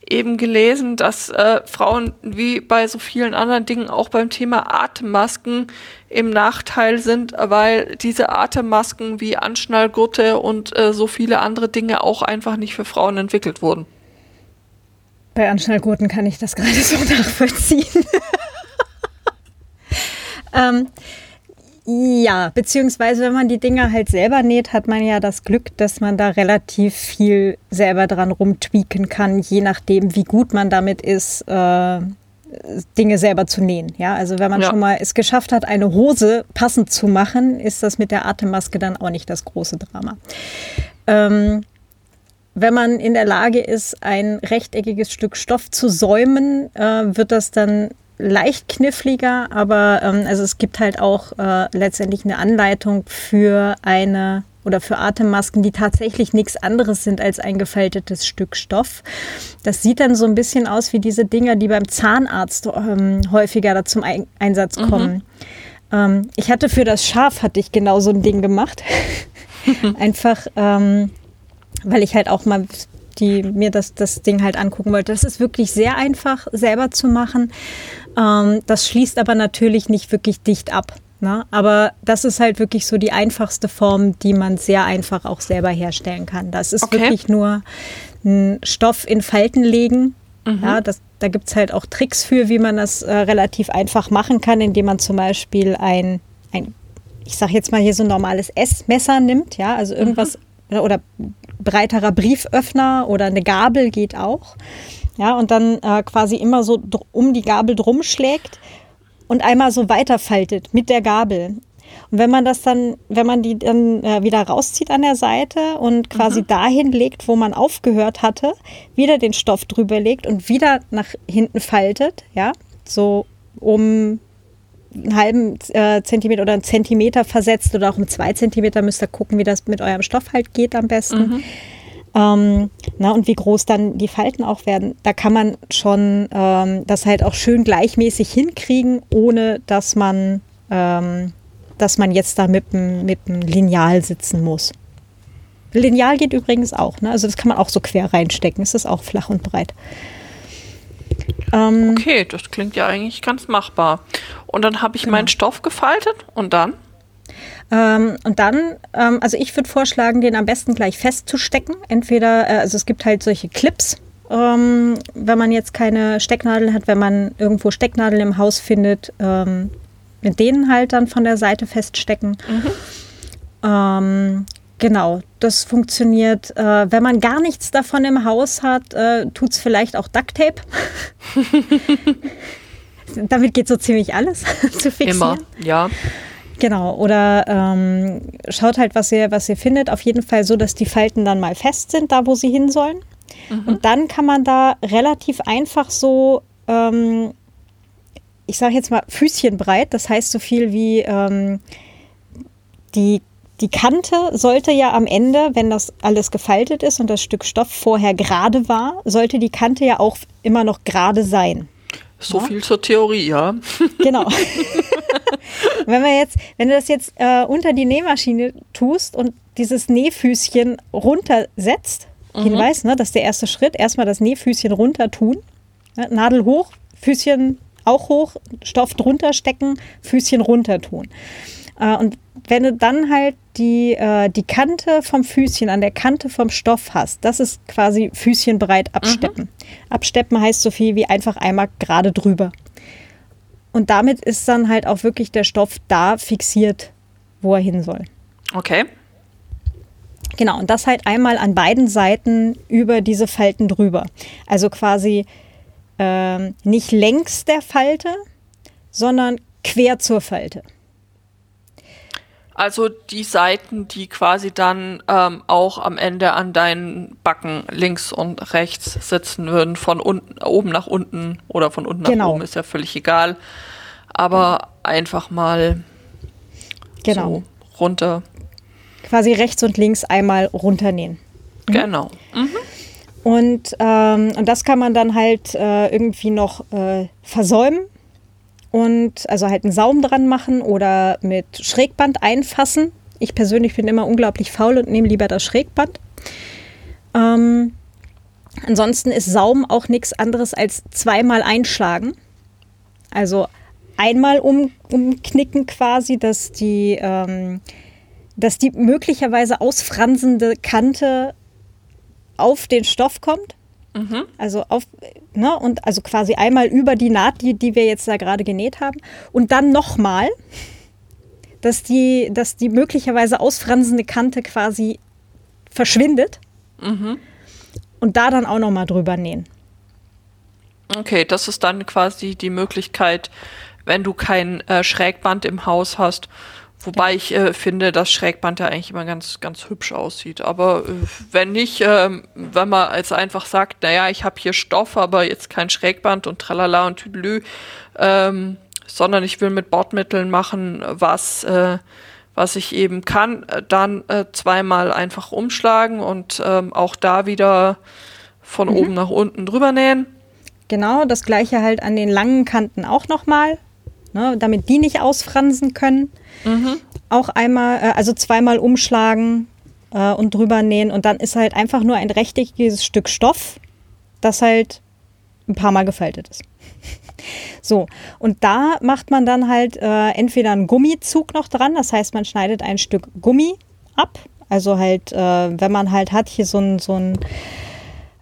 eben gelesen, dass äh, Frauen wie bei so vielen anderen Dingen auch beim Thema Atemmasken im Nachteil sind, weil diese Atemmasken wie Anschnallgurte und äh, so viele andere Dinge auch einfach nicht für Frauen entwickelt wurden. Bei Anschnallgurten kann ich das gerade so nachvollziehen. ähm, ja, beziehungsweise wenn man die Dinger halt selber näht, hat man ja das Glück, dass man da relativ viel selber dran rumtweaken kann, je nachdem, wie gut man damit ist, äh, Dinge selber zu nähen. Ja, also wenn man ja. schon mal es geschafft hat, eine Hose passend zu machen, ist das mit der Atemmaske dann auch nicht das große Drama. Ähm, wenn man in der Lage ist, ein rechteckiges Stück Stoff zu säumen, äh, wird das dann leicht kniffliger, aber ähm, also es gibt halt auch äh, letztendlich eine Anleitung für eine oder für Atemmasken, die tatsächlich nichts anderes sind als ein gefaltetes Stück Stoff. Das sieht dann so ein bisschen aus wie diese Dinger, die beim Zahnarzt ähm, häufiger da zum Ein Einsatz mhm. kommen. Mhm. Ähm, ich hatte für das Schaf hatte ich genau so ein Ding gemacht. Einfach ähm, weil ich halt auch mal die mir das, das Ding halt angucken wollte. Das ist wirklich sehr einfach selber zu machen. Ähm, das schließt aber natürlich nicht wirklich dicht ab. Ne? Aber das ist halt wirklich so die einfachste Form, die man sehr einfach auch selber herstellen kann. Das ist okay. wirklich nur ein Stoff in Falten legen. Mhm. Ja, das, da gibt es halt auch Tricks für, wie man das äh, relativ einfach machen kann, indem man zum Beispiel ein, ein ich sage jetzt mal hier so ein normales Essmesser nimmt, ja, also irgendwas mhm. Oder breiterer Brieföffner oder eine Gabel geht auch. Ja, und dann äh, quasi immer so um die Gabel drum schlägt und einmal so weiterfaltet mit der Gabel. Und wenn man das dann, wenn man die dann äh, wieder rauszieht an der Seite und quasi mhm. dahin legt, wo man aufgehört hatte, wieder den Stoff drüber legt und wieder nach hinten faltet, ja, so um einen halben äh, Zentimeter oder einen Zentimeter versetzt oder auch um zwei Zentimeter müsst ihr gucken, wie das mit eurem Stoff halt geht am besten. Mhm. Ähm, na, und wie groß dann die Falten auch werden. Da kann man schon ähm, das halt auch schön gleichmäßig hinkriegen, ohne dass man, ähm, dass man jetzt da mit dem Lineal sitzen muss. Lineal geht übrigens auch, ne? Also das kann man auch so quer reinstecken. Es ist auch flach und breit. Ähm, okay, das klingt ja eigentlich ganz machbar. Und dann habe ich genau. meinen Stoff gefaltet und dann? Ähm, und dann, ähm, also ich würde vorschlagen, den am besten gleich festzustecken. Entweder, äh, also es gibt halt solche Clips, ähm, wenn man jetzt keine Stecknadeln hat, wenn man irgendwo Stecknadeln im Haus findet, ähm, mit denen halt dann von der Seite feststecken. Mhm. Genau, das funktioniert. Äh, wenn man gar nichts davon im Haus hat, äh, tut es vielleicht auch Ducktape. Damit geht so ziemlich alles zu fixieren. Immer, ja. Genau, oder ähm, schaut halt, was ihr, was ihr findet. Auf jeden Fall so, dass die Falten dann mal fest sind, da wo sie hin sollen. Mhm. Und dann kann man da relativ einfach so, ähm, ich sage jetzt mal, Füßchen breit, das heißt so viel wie ähm, die die Kante sollte ja am Ende, wenn das alles gefaltet ist und das Stück Stoff vorher gerade war, sollte die Kante ja auch immer noch gerade sein. So ja? viel zur Theorie, ja. Genau. wenn wir jetzt, wenn du das jetzt äh, unter die Nähmaschine tust und dieses Nähfüßchen runtersetzt, mhm. Hinweis, ne, das ist der erste Schritt, erstmal das Nähfüßchen runter tun, ne, Nadel hoch, Füßchen auch hoch, Stoff drunter stecken, Füßchen runter tun. Äh, und wenn du dann halt die, äh, die Kante vom Füßchen an der Kante vom Stoff hast, das ist quasi Füßchen breit absteppen. Mhm. Absteppen heißt so viel wie einfach einmal gerade drüber. und damit ist dann halt auch wirklich der Stoff da fixiert, wo er hin soll. Okay. Genau, und das halt einmal an beiden Seiten über diese Falten drüber. Also quasi ähm, nicht längs der Falte, sondern quer zur Falte. Also die Seiten, die quasi dann ähm, auch am Ende an deinen Backen links und rechts sitzen würden, von unten, oben nach unten oder von unten genau. nach oben, ist ja völlig egal. Aber einfach mal genau. so runter. Quasi rechts und links einmal runternähen. Mhm. Genau. Mhm. Und, ähm, und das kann man dann halt äh, irgendwie noch äh, versäumen und also halt einen Saum dran machen oder mit Schrägband einfassen. Ich persönlich bin immer unglaublich faul und nehme lieber das Schrägband. Ähm, ansonsten ist Saum auch nichts anderes als zweimal einschlagen. Also einmal um, umknicken quasi, dass die, ähm, dass die möglicherweise ausfransende Kante auf den Stoff kommt Mhm. Also auf, ne, und also quasi einmal über die Naht, die, die wir jetzt da gerade genäht haben. Und dann nochmal, dass die, dass die möglicherweise ausfransende Kante quasi verschwindet. Mhm. Und da dann auch nochmal drüber nähen. Okay, das ist dann quasi die Möglichkeit, wenn du kein äh, Schrägband im Haus hast, Wobei ich äh, finde, dass Schrägband ja eigentlich immer ganz, ganz hübsch aussieht. Aber äh, wenn nicht, äh, wenn man jetzt einfach sagt, naja, ich habe hier Stoff, aber jetzt kein Schrägband und tralala und tüdelü, ähm, sondern ich will mit Bordmitteln machen, was, äh, was ich eben kann, äh, dann äh, zweimal einfach umschlagen und ähm, auch da wieder von mhm. oben nach unten drüber nähen. Genau, das gleiche halt an den langen Kanten auch nochmal, ne, damit die nicht ausfransen können. Mhm. Auch einmal, äh, also zweimal umschlagen äh, und drüber nähen und dann ist halt einfach nur ein rechteckiges Stück Stoff, das halt ein paar Mal gefaltet ist. So, und da macht man dann halt äh, entweder einen Gummizug noch dran, das heißt, man schneidet ein Stück Gummi ab. Also halt, äh, wenn man halt hat, hier so ein, so ein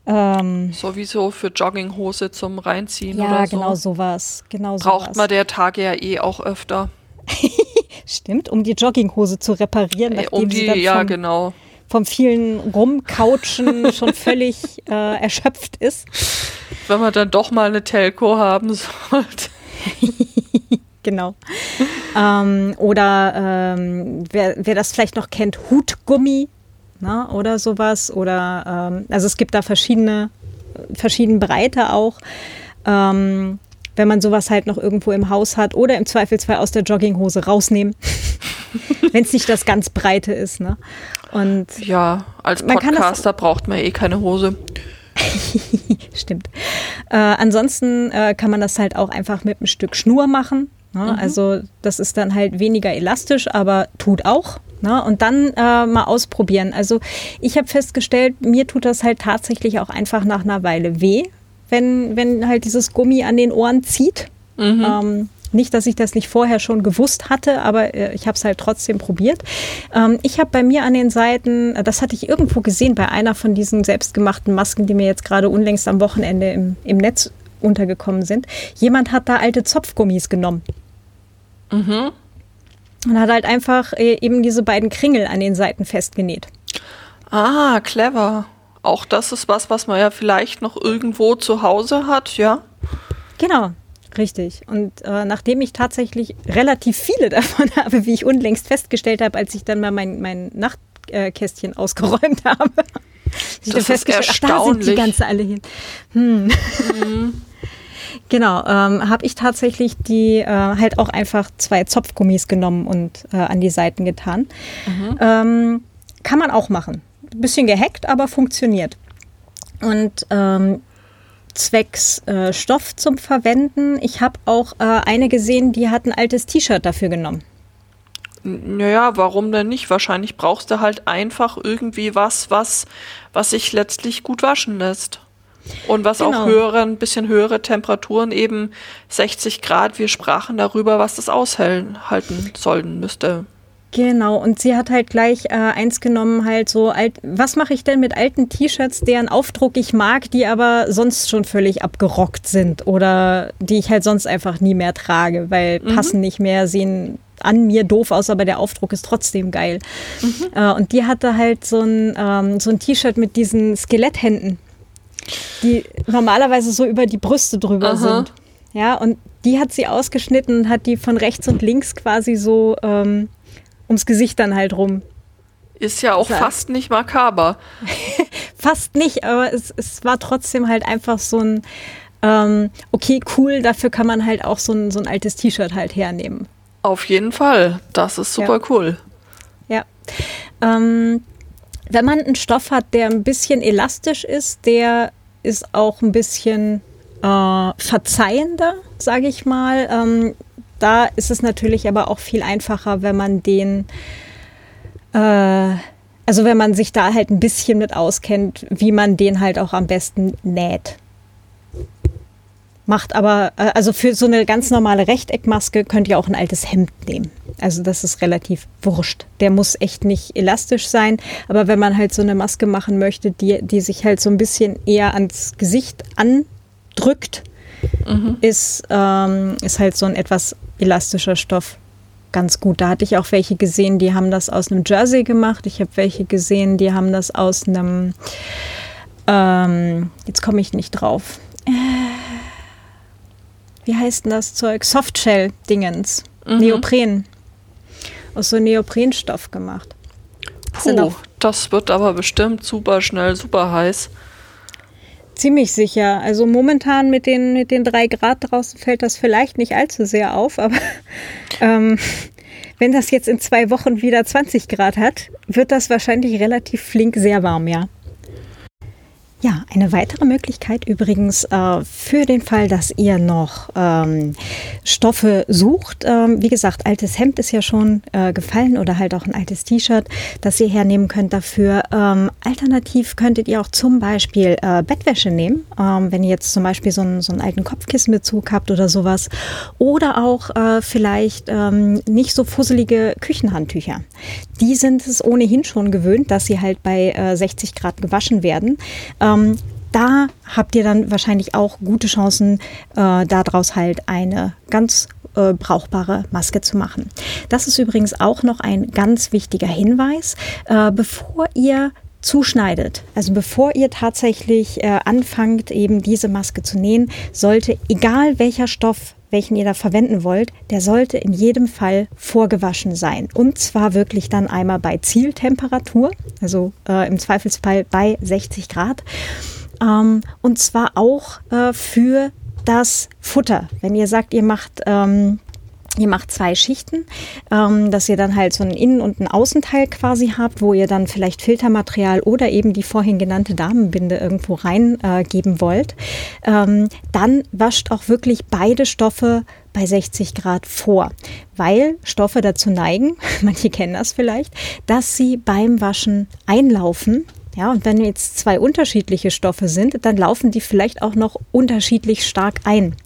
ähm, Sowieso für Jogginghose zum Reinziehen ja, oder so. Ja, genau sowas. Genau Braucht sowas. man der Tage ja eh auch öfter. Stimmt, um die Jogginghose zu reparieren. Äh, um die, ja, vom, genau. Vom vielen Rumcouchen schon völlig äh, erschöpft ist. Wenn man dann doch mal eine Telco haben sollte. genau. ähm, oder ähm, wer, wer das vielleicht noch kennt, Hutgummi ne, oder sowas. Oder ähm, also es gibt da verschiedene, verschiedene Breite auch. Ähm, wenn man sowas halt noch irgendwo im Haus hat oder im Zweifelsfall aus der Jogginghose rausnehmen, wenn es nicht das ganz breite ist. Ne? Und ja, als Podcaster braucht man eh keine Hose. Stimmt. Äh, ansonsten äh, kann man das halt auch einfach mit einem Stück Schnur machen. Ne? Mhm. Also das ist dann halt weniger elastisch, aber tut auch. Ne? Und dann äh, mal ausprobieren. Also ich habe festgestellt, mir tut das halt tatsächlich auch einfach nach einer Weile weh, wenn, wenn halt dieses Gummi an den Ohren zieht. Mhm. Ähm, nicht, dass ich das nicht vorher schon gewusst hatte, aber äh, ich habe es halt trotzdem probiert. Ähm, ich habe bei mir an den Seiten, das hatte ich irgendwo gesehen bei einer von diesen selbstgemachten Masken, die mir jetzt gerade unlängst am Wochenende im, im Netz untergekommen sind. Jemand hat da alte Zopfgummis genommen. Mhm. Und hat halt einfach äh, eben diese beiden Kringel an den Seiten festgenäht. Ah, clever. Auch das ist was, was man ja vielleicht noch irgendwo zu Hause hat, ja? Genau, richtig. Und äh, nachdem ich tatsächlich relativ viele davon habe, wie ich unlängst festgestellt habe, als ich dann mal mein, mein Nachtkästchen äh, ausgeräumt habe, ich das ist erstaunlich. Ach, da sind die ganze alle hin. Hm. Mhm. Genau, ähm, habe ich tatsächlich die äh, halt auch einfach zwei Zopfgummis genommen und äh, an die Seiten getan. Mhm. Ähm, kann man auch machen bisschen gehackt, aber funktioniert. Und ähm, zwecks äh, Stoff zum Verwenden. Ich habe auch äh, eine gesehen, die hat ein altes T-Shirt dafür genommen. Naja, warum denn nicht? Wahrscheinlich brauchst du halt einfach irgendwie was, was, was sich letztlich gut waschen lässt. Und was genau. auch höhere, ein bisschen höhere Temperaturen, eben 60 Grad, wir sprachen darüber, was das aushalten sollen müsste. Genau, und sie hat halt gleich äh, eins genommen, halt so, alt, was mache ich denn mit alten T-Shirts, deren Aufdruck ich mag, die aber sonst schon völlig abgerockt sind oder die ich halt sonst einfach nie mehr trage, weil mhm. passen nicht mehr, sehen an mir doof aus, aber der Aufdruck ist trotzdem geil. Mhm. Äh, und die hatte halt so ein, ähm, so ein T-Shirt mit diesen Skeletthänden, die normalerweise so über die Brüste drüber Aha. sind. Ja, und die hat sie ausgeschnitten und hat die von rechts und links quasi so ähm, ums Gesicht dann halt rum. Ist ja auch fast nicht makaber. fast nicht, aber es, es war trotzdem halt einfach so ein, ähm, okay, cool, dafür kann man halt auch so ein, so ein altes T-Shirt halt hernehmen. Auf jeden Fall, das ist super ja. cool. Ja. Ähm, wenn man einen Stoff hat, der ein bisschen elastisch ist, der ist auch ein bisschen äh, verzeihender, sage ich mal. Ähm, da ist es natürlich aber auch viel einfacher, wenn man den, äh, also wenn man sich da halt ein bisschen mit auskennt, wie man den halt auch am besten näht. Macht aber, äh, also für so eine ganz normale Rechteckmaske könnt ihr auch ein altes Hemd nehmen. Also das ist relativ wurscht. Der muss echt nicht elastisch sein. Aber wenn man halt so eine Maske machen möchte, die, die sich halt so ein bisschen eher ans Gesicht andrückt, mhm. ist, ähm, ist halt so ein etwas elastischer Stoff ganz gut. Da hatte ich auch welche gesehen, die haben das aus einem Jersey gemacht. Ich habe welche gesehen, die haben das aus einem, ähm, jetzt komme ich nicht drauf. Äh, wie heißt denn das Zeug? Softshell-Dingens. Mhm. Neopren. Aus so Neoprenstoff gemacht. Puh, das wird aber bestimmt super schnell, super heiß. Ziemlich sicher. Also momentan mit den, mit den drei Grad draußen fällt das vielleicht nicht allzu sehr auf, aber ähm, wenn das jetzt in zwei Wochen wieder 20 Grad hat, wird das wahrscheinlich relativ flink sehr warm, ja. Ja, eine weitere Möglichkeit übrigens äh, für den Fall, dass ihr noch ähm, Stoffe sucht. Ähm, wie gesagt, altes Hemd ist ja schon äh, gefallen oder halt auch ein altes T-Shirt, das ihr hernehmen könnt dafür. Ähm, alternativ könntet ihr auch zum Beispiel äh, Bettwäsche nehmen, ähm, wenn ihr jetzt zum Beispiel so einen, so einen alten Kopfkissenbezug habt oder sowas. Oder auch äh, vielleicht ähm, nicht so fusselige Küchenhandtücher. Die sind es ohnehin schon gewöhnt, dass sie halt bei 60 äh, Grad gewaschen werden. Ähm, da habt ihr dann wahrscheinlich auch gute Chancen, äh, daraus halt eine ganz äh, brauchbare Maske zu machen. Das ist übrigens auch noch ein ganz wichtiger Hinweis. Äh, bevor ihr zuschneidet, also bevor ihr tatsächlich äh, anfangt, eben diese Maske zu nähen, sollte, egal welcher Stoff welchen ihr da verwenden wollt, der sollte in jedem Fall vorgewaschen sein. Und zwar wirklich dann einmal bei Zieltemperatur, also äh, im Zweifelsfall bei 60 Grad. Ähm, und zwar auch äh, für das Futter. Wenn ihr sagt, ihr macht ähm, Ihr macht zwei Schichten, ähm, dass ihr dann halt so einen Innen- und einen Außenteil quasi habt, wo ihr dann vielleicht Filtermaterial oder eben die vorhin genannte Damenbinde irgendwo reingeben äh, wollt. Ähm, dann wascht auch wirklich beide Stoffe bei 60 Grad vor, weil Stoffe dazu neigen, manche kennen das vielleicht, dass sie beim Waschen einlaufen ja, und wenn jetzt zwei unterschiedliche Stoffe sind, dann laufen die vielleicht auch noch unterschiedlich stark ein.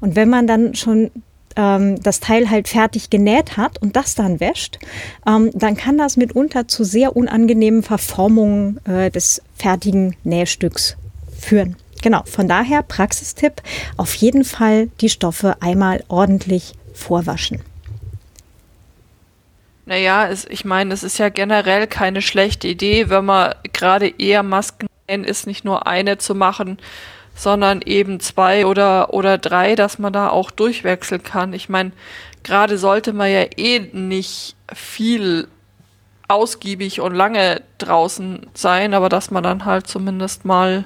Und wenn man dann schon ähm, das Teil halt fertig genäht hat und das dann wäscht, ähm, dann kann das mitunter zu sehr unangenehmen Verformungen äh, des fertigen Nähstücks führen. Genau, von daher Praxistipp, auf jeden Fall die Stoffe einmal ordentlich vorwaschen. Naja, es, ich meine, es ist ja generell keine schlechte Idee, wenn man gerade eher Masken ist, nicht nur eine zu machen, sondern eben zwei oder, oder drei, dass man da auch durchwechseln kann. Ich meine, gerade sollte man ja eh nicht viel ausgiebig und lange draußen sein, aber dass man dann halt zumindest mal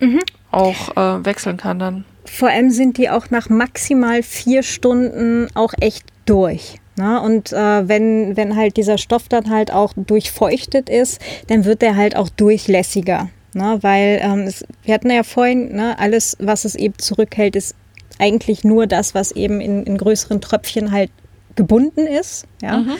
mhm. auch äh, wechseln kann dann. Vor allem sind die auch nach maximal vier Stunden auch echt durch. Na, ne? und äh, wenn, wenn halt dieser Stoff dann halt auch durchfeuchtet ist, dann wird der halt auch durchlässiger. Ne? Weil ähm, es, wir hatten ja vorhin, ne, alles, was es eben zurückhält, ist eigentlich nur das, was eben in, in größeren Tröpfchen halt gebunden ist. Ja? Mhm.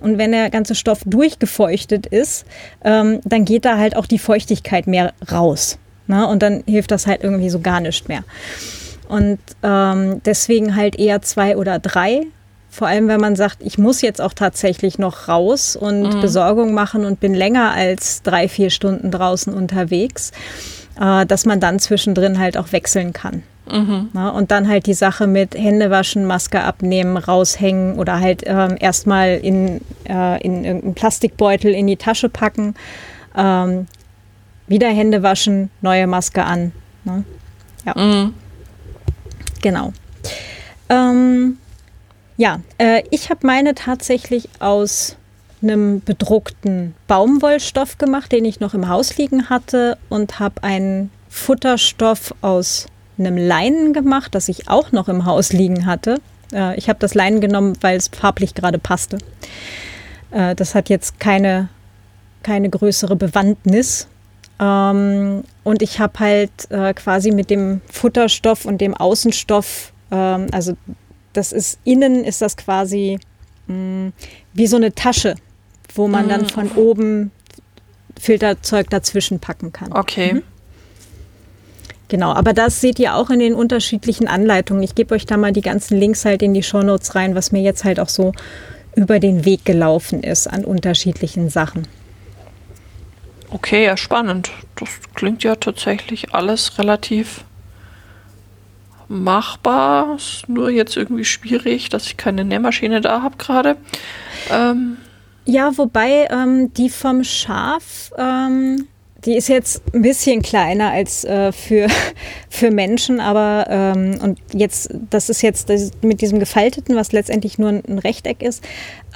Und wenn der ganze Stoff durchgefeuchtet ist, ähm, dann geht da halt auch die Feuchtigkeit mehr raus. Ne? Und dann hilft das halt irgendwie so gar nicht mehr. Und ähm, deswegen halt eher zwei oder drei Vor allem, wenn man sagt, ich muss jetzt auch tatsächlich noch raus und mhm. Besorgung machen und bin länger als drei, vier Stunden draußen unterwegs, äh, dass man dann zwischendrin halt auch wechseln kann. Mhm. Na, und dann halt die Sache mit Hände waschen, Maske abnehmen, raushängen oder halt ähm, erstmal in, äh, in irgendeinen Plastikbeutel in die Tasche packen, ähm, wieder Hände waschen, neue Maske an. Ne? Ja. Mhm. Genau. Ähm, ja, äh, ich habe meine tatsächlich aus einem bedruckten Baumwollstoff gemacht, den ich noch im Haus liegen hatte und habe einen Futterstoff aus einem Leinen gemacht, das ich auch noch im Haus liegen hatte. Äh, ich habe das Leinen genommen, weil es farblich gerade passte. Äh, das hat jetzt keine, keine größere Bewandtnis. Ähm, und ich habe halt äh, quasi mit dem Futterstoff und dem Außenstoff, ähm, also das ist innen ist das quasi mh, mm, wie so eine Tasche, wo man mhm. dann von oben Filterzeug dazwischen packen kann. Okay. Mhm. Genau, aber das seht ihr auch in den unterschiedlichen Anleitungen. Ich gebe euch da mal die ganzen Links halt in die Shownotes rein, was mir jetzt halt auch so über den Weg gelaufen ist an unterschiedlichen Sachen. Okay, ja, spannend. Das klingt ja tatsächlich alles relativ machbar. Ist nur jetzt irgendwie schwierig, dass ich keine Nähmaschine da habe gerade. Ähm. Ja, wobei ähm, die vom Schaf, ähm, die ist jetzt ein bisschen kleiner als äh, für, für Menschen, aber ähm, und jetzt, das ist jetzt das mit diesem Gefalteten, was letztendlich nur ein, ein Rechteck ist.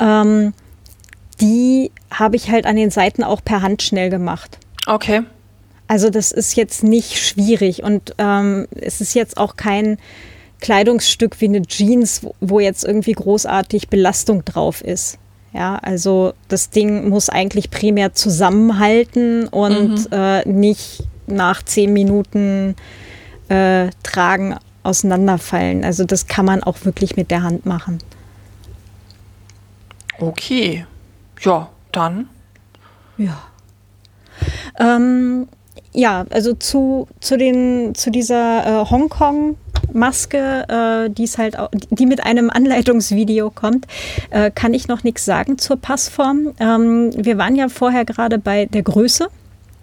Ähm, die habe ich halt an den Seiten auch per Hand schnell gemacht. Okay. Also das ist jetzt nicht schwierig und ähm, es ist jetzt auch kein Kleidungsstück wie eine Jeans, wo jetzt irgendwie großartig Belastung drauf ist. Ja, also das Ding muss eigentlich primär zusammenhalten und mhm. äh, nicht nach zehn Minuten äh, tragen auseinanderfallen. Also das kann man auch wirklich mit der Hand machen. Okay. Ja, dann. Ja. Ähm, ja, also zu, zu, den, zu dieser äh, Hongkong-Maske, äh, die halt auch, die mit einem Anleitungsvideo kommt, äh, kann ich noch nichts sagen zur Passform. Ähm, wir waren ja vorher gerade bei der Größe.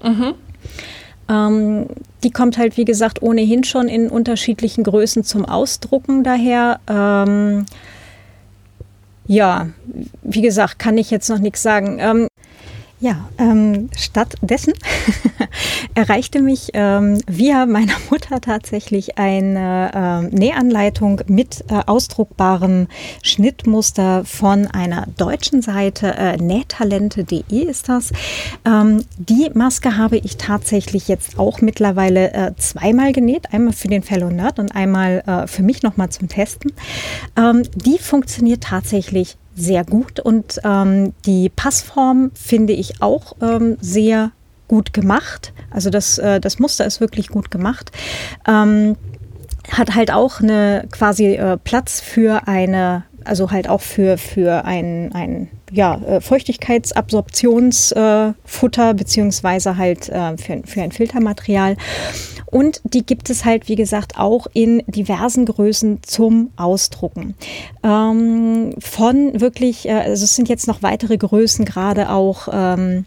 Mhm. Ähm, die kommt halt, wie gesagt, ohnehin schon in unterschiedlichen Größen zum Ausdrucken daher. Ähm, ja, wie gesagt, kann ich jetzt noch nichts sagen. Ähm, ja, ähm, stattdessen erreichte mich ähm, via meiner Mutter tatsächlich eine ähm, Nähanleitung mit äh, ausdruckbarem Schnittmuster von einer deutschen Seite, äh, nähtalente.de ist das. Ähm, die Maske habe ich tatsächlich jetzt auch mittlerweile äh, zweimal genäht, einmal für den Fellow Nerd und einmal äh, für mich nochmal zum Testen. Ähm, die funktioniert tatsächlich sehr gut und ähm, die Passform finde ich auch ähm, sehr gut gemacht. Also das, äh, das Muster ist wirklich gut gemacht. Ähm, hat halt auch eine quasi äh, Platz für eine, also halt auch für, für ein, ein ja, äh, Feuchtigkeitsabsorptionsfutter äh, beziehungsweise halt äh, für, für ein Filtermaterial. Und die gibt es halt, wie gesagt, auch in diversen Größen zum Ausdrucken. Ähm, von wirklich, also es sind jetzt noch weitere Größen gerade auch ähm,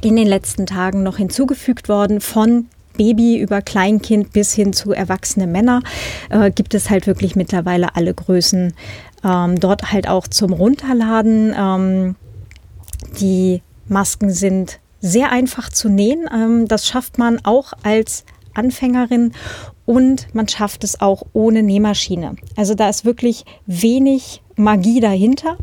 in den letzten Tagen noch hinzugefügt worden von Baby über Kleinkind bis hin zu erwachsene Männer äh, gibt es halt wirklich mittlerweile alle Größen ähm, dort halt auch zum Runterladen. Ähm, die Masken sind sehr einfach zu nähen. Ähm, das schafft man auch als Anfängerin und man schafft es auch ohne Nähmaschine. Also da ist wirklich wenig Magie dahinter.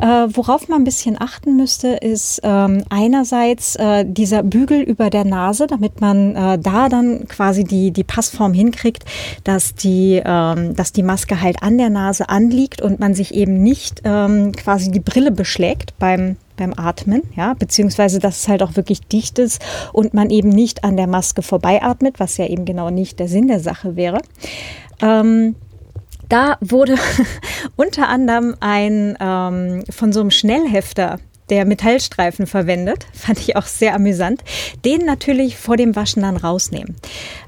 Äh, worauf man ein bisschen achten müsste, ist ähm, einerseits äh, dieser Bügel über der Nase, damit man äh, da dann quasi die, die Passform hinkriegt, dass die, ähm, dass die Maske halt an der Nase anliegt und man sich eben nicht ähm, quasi die Brille beschlägt beim beim Atmen, ja, beziehungsweise dass es halt auch wirklich dicht ist und man eben nicht an der Maske vorbeiatmet, was ja eben genau nicht der Sinn der Sache wäre. Ähm, da wurde unter anderem ein ähm, von so einem Schnellhefter der Metallstreifen verwendet. Fand ich auch sehr amüsant. Den natürlich vor dem Waschen dann rausnehmen.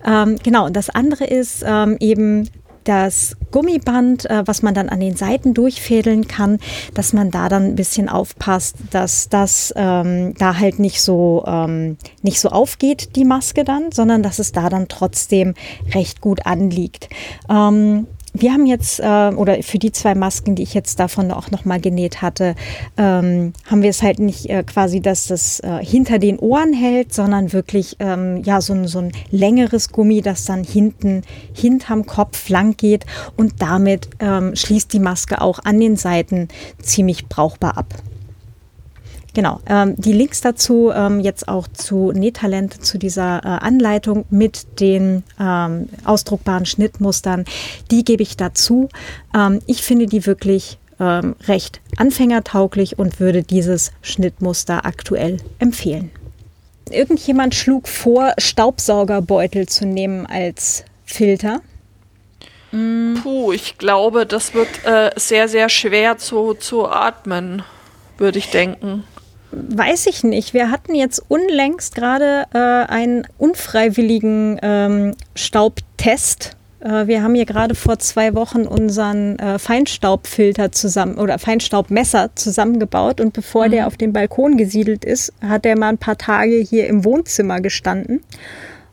Ähm, genau, und das andere ist ähm, eben das Gummiband, äh, was man dann an den Seiten durchfädeln kann, dass man da dann ein bisschen aufpasst, dass das ähm, da halt nicht so, ähm, nicht so aufgeht, die Maske dann, sondern dass es da dann trotzdem recht gut anliegt. Ähm, wir haben jetzt, äh, oder für die zwei Masken, die ich jetzt davon auch nochmal genäht hatte, ähm, haben wir es halt nicht äh, quasi, dass das äh, hinter den Ohren hält, sondern wirklich ähm, ja so ein, so ein längeres Gummi, das dann hinten hinterm Kopf lang geht und damit ähm, schließt die Maske auch an den Seiten ziemlich brauchbar ab. Genau, ähm, die Links dazu ähm, jetzt auch zu Nähtalent, zu dieser äh, Anleitung mit den ähm, ausdruckbaren Schnittmustern, die gebe ich dazu. Ähm, ich finde die wirklich ähm, recht anfängertauglich und würde dieses Schnittmuster aktuell empfehlen. Irgendjemand schlug vor, Staubsaugerbeutel zu nehmen als Filter. Puh, ich glaube, das wird äh, sehr, sehr schwer zu, zu atmen, würde ich denken weiß ich nicht. Wir hatten jetzt unlängst gerade äh, einen unfreiwilligen ähm, Staubtest. Äh, wir haben hier gerade vor zwei Wochen unseren äh, Feinstaubfilter zusammen oder Feinstaubmesser zusammengebaut und bevor mhm. der auf den Balkon gesiedelt ist, hat der mal ein paar Tage hier im Wohnzimmer gestanden.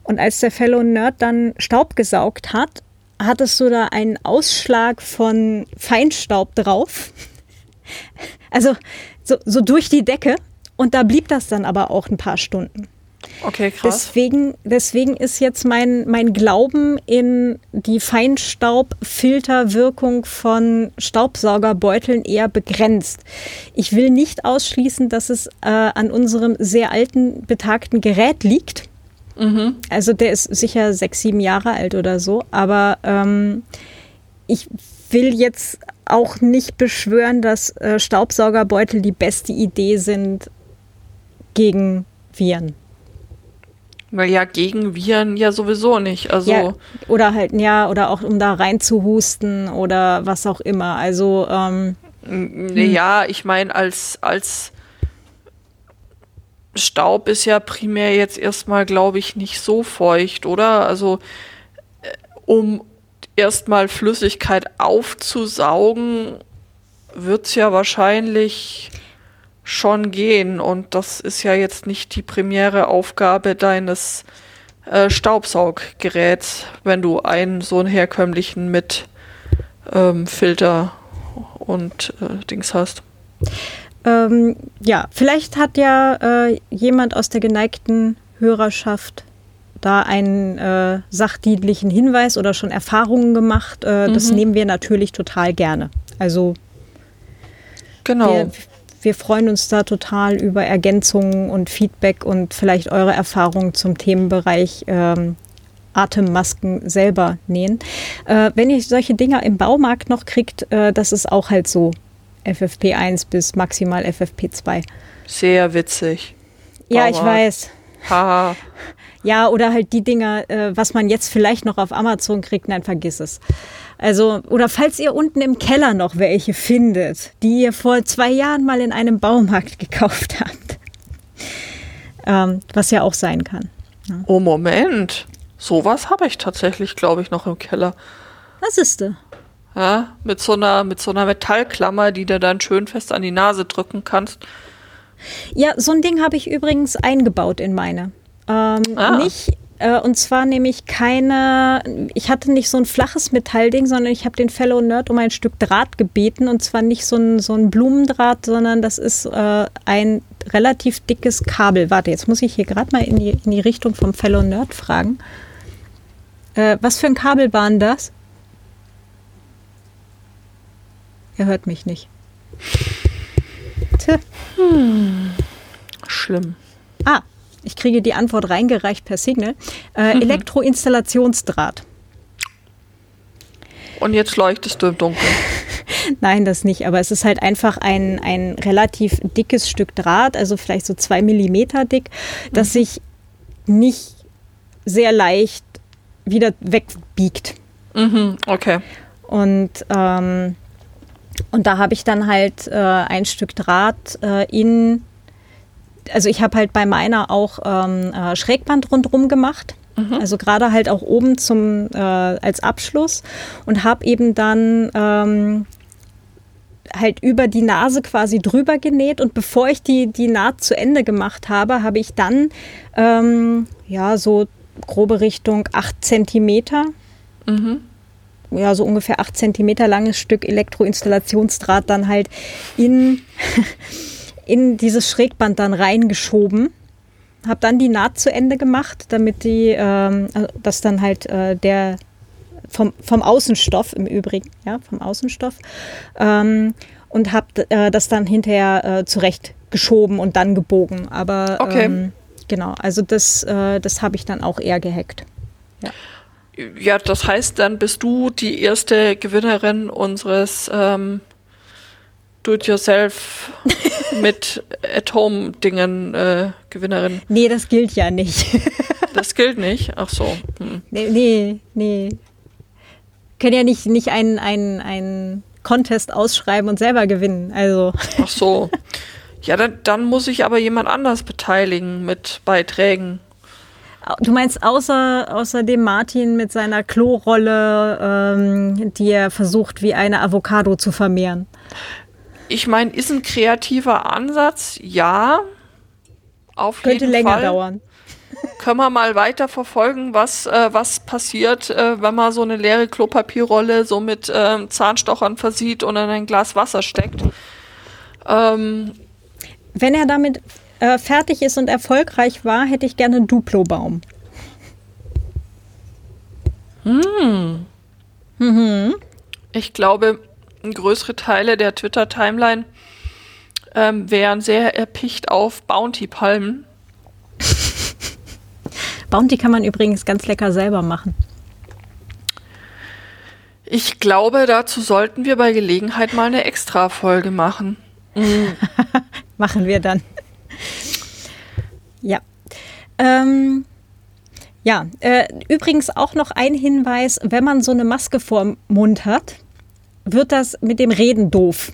Und als der Fellow Nerd dann Staub gesaugt hat, hattest du da einen Ausschlag von Feinstaub drauf. Also so, so durch die Decke. Und da blieb das dann aber auch ein paar Stunden. Okay, krass. Deswegen, deswegen ist jetzt mein, mein Glauben in die Feinstaubfilterwirkung von Staubsaugerbeuteln eher begrenzt. Ich will nicht ausschließen, dass es äh, an unserem sehr alten, betagten Gerät liegt. Mhm. Also der ist sicher sechs, sieben Jahre alt oder so. Aber ähm, ich will jetzt auch nicht beschwören, dass äh, Staubsaugerbeutel die beste Idee sind, gegen Viren. Naja, gegen Viren ja sowieso nicht. Also ja, oder halt, ja, oder auch um da rein zu husten oder was auch immer. Also, ähm, ja, ich meine, als, als Staub ist ja primär jetzt erstmal, glaube ich, nicht so feucht, oder? Also, äh, um erstmal Flüssigkeit aufzusaugen, wird es ja wahrscheinlich schon gehen. Und das ist ja jetzt nicht die primäre Aufgabe deines äh, Staubsauggeräts, wenn du einen so einen herkömmlichen mit ähm, Filter und äh, Dings hast. Ähm, ja, vielleicht hat ja äh, jemand aus der geneigten Hörerschaft da einen äh, sachdienlichen Hinweis oder schon Erfahrungen gemacht. Äh, mhm. Das nehmen wir natürlich total gerne. Also genau. Wir, wir freuen uns da total über Ergänzungen und Feedback und vielleicht eure Erfahrungen zum Themenbereich ähm, Atemmasken selber nähen. Äh, wenn ihr solche Dinger im Baumarkt noch kriegt, äh, das ist auch halt so FFP1 bis maximal FFP2. Sehr witzig. Ja, Baumarkt. ich weiß. Haha. Ja, oder halt die Dinger, äh, was man jetzt vielleicht noch auf Amazon kriegt, nein, vergiss es. Also, oder falls ihr unten im Keller noch welche findet, die ihr vor zwei Jahren mal in einem Baumarkt gekauft habt. Ähm, was ja auch sein kann. Ja. Oh, Moment. Sowas habe ich tatsächlich, glaube ich, noch im Keller. Was ist du? Ja, mit so einer, mit so einer Metallklammer, die du dann schön fest an die Nase drücken kannst. Ja, so ein Ding habe ich übrigens eingebaut in meine. Ähm, ah. Nicht äh, und zwar nämlich keine, ich hatte nicht so ein flaches Metallding, sondern ich habe den Fellow Nerd um ein Stück Draht gebeten. Und zwar nicht so ein, so ein Blumendraht, sondern das ist äh, ein relativ dickes Kabel. Warte, jetzt muss ich hier gerade mal in die, in die Richtung vom Fellow Nerd fragen. Äh, was für ein Kabel waren das? Er hört mich nicht. Tja. Hm. Schlimm. Ah, ich kriege die Antwort reingereicht per Signal. Äh, mhm. Elektroinstallationsdraht. Und jetzt leuchtest du im Dunkeln. Nein, das nicht, aber es ist halt einfach ein, ein relativ dickes Stück Draht, also vielleicht so zwei Millimeter dick, das mhm. sich nicht sehr leicht wieder wegbiegt. Mhm, okay. Und, ähm, und da habe ich dann halt äh, ein Stück Draht äh, in also ich habe halt bei meiner auch ähm, äh, Schrägband rundherum gemacht. Mhm. Also gerade halt auch oben zum äh, als Abschluss und habe eben dann ähm, halt über die Nase quasi drüber genäht und bevor ich die, die Naht zu Ende gemacht habe, habe ich dann ähm, ja so grobe Richtung 8 Zentimeter. Mhm. Ja, so ungefähr 8 Zentimeter langes Stück Elektroinstallationsdraht dann halt in, in dieses Schrägband dann reingeschoben. Habe dann die Naht zu Ende gemacht, damit die, ähm, also dass dann halt äh, der vom, vom Außenstoff im Übrigen, ja, vom Außenstoff. Ähm, und habe äh, das dann hinterher äh, zurecht geschoben und dann gebogen. Aber okay. ähm, genau, also das, äh, das habe ich dann auch eher gehackt. Ja. ja, das heißt, dann bist du die erste Gewinnerin unseres ähm, Do-it-yourself mit At-Home-Dingen äh, Gewinnerin. Nee, das gilt ja nicht. das gilt nicht? Ach so. Hm. Nee, nee, nee können ja nicht, nicht einen, einen, einen Contest ausschreiben und selber gewinnen. Also. Ach so. Ja, dann, dann muss ich aber jemand anders beteiligen mit Beiträgen. Du meinst außer, außer dem Martin mit seiner Klorolle, ähm, die er versucht, wie eine Avocado zu vermehren? Ich meine, ist ein kreativer Ansatz, ja. Auf Könnte jeden länger Fall. dauern können wir mal weiter verfolgen, was, äh, was passiert, äh, wenn man so eine leere Klopapierrolle so mit äh, Zahnstochern versieht und in ein Glas Wasser steckt. Ähm, wenn er damit äh, fertig ist und erfolgreich war, hätte ich gerne einen Duplo-Baum. Hm. Mhm. Ich glaube, größere Teile der Twitter-Timeline ähm, wären sehr erpicht auf Bounty-Palmen. Bounty kann man übrigens ganz lecker selber machen. Ich glaube, dazu sollten wir bei Gelegenheit mal eine Extra-Folge machen. Mhm. machen wir dann. ja. Ähm, ja, äh, übrigens auch noch ein Hinweis, wenn man so eine Maske vorm Mund hat, wird das mit dem Reden doof.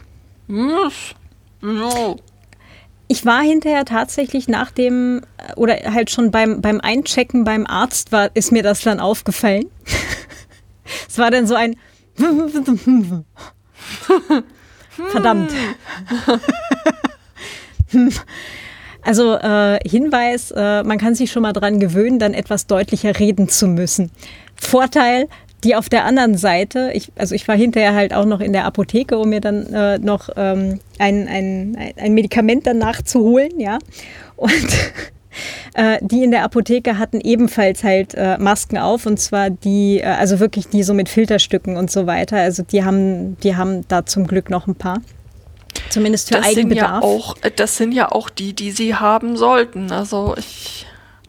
Ich war hinterher tatsächlich nach dem, oder halt schon beim, beim Einchecken beim Arzt war, ist mir das dann aufgefallen. es war dann so ein Verdammt. also äh, Hinweis, äh, man kann sich schon mal dran gewöhnen, dann etwas deutlicher reden zu müssen. Vorteil, die auf der anderen Seite, ich, also ich war hinterher halt auch noch in der Apotheke, um mir dann äh, noch ähm, ein, ein, ein Medikament danach zu holen, ja. Und äh, die in der Apotheke hatten ebenfalls halt äh, Masken auf und zwar die, äh, also wirklich die so mit Filterstücken und so weiter. Also die haben, die haben da zum Glück noch ein paar. Zumindest für das Eigenbedarf. Sind ja auch, das sind ja auch die, die sie haben sollten. Also ich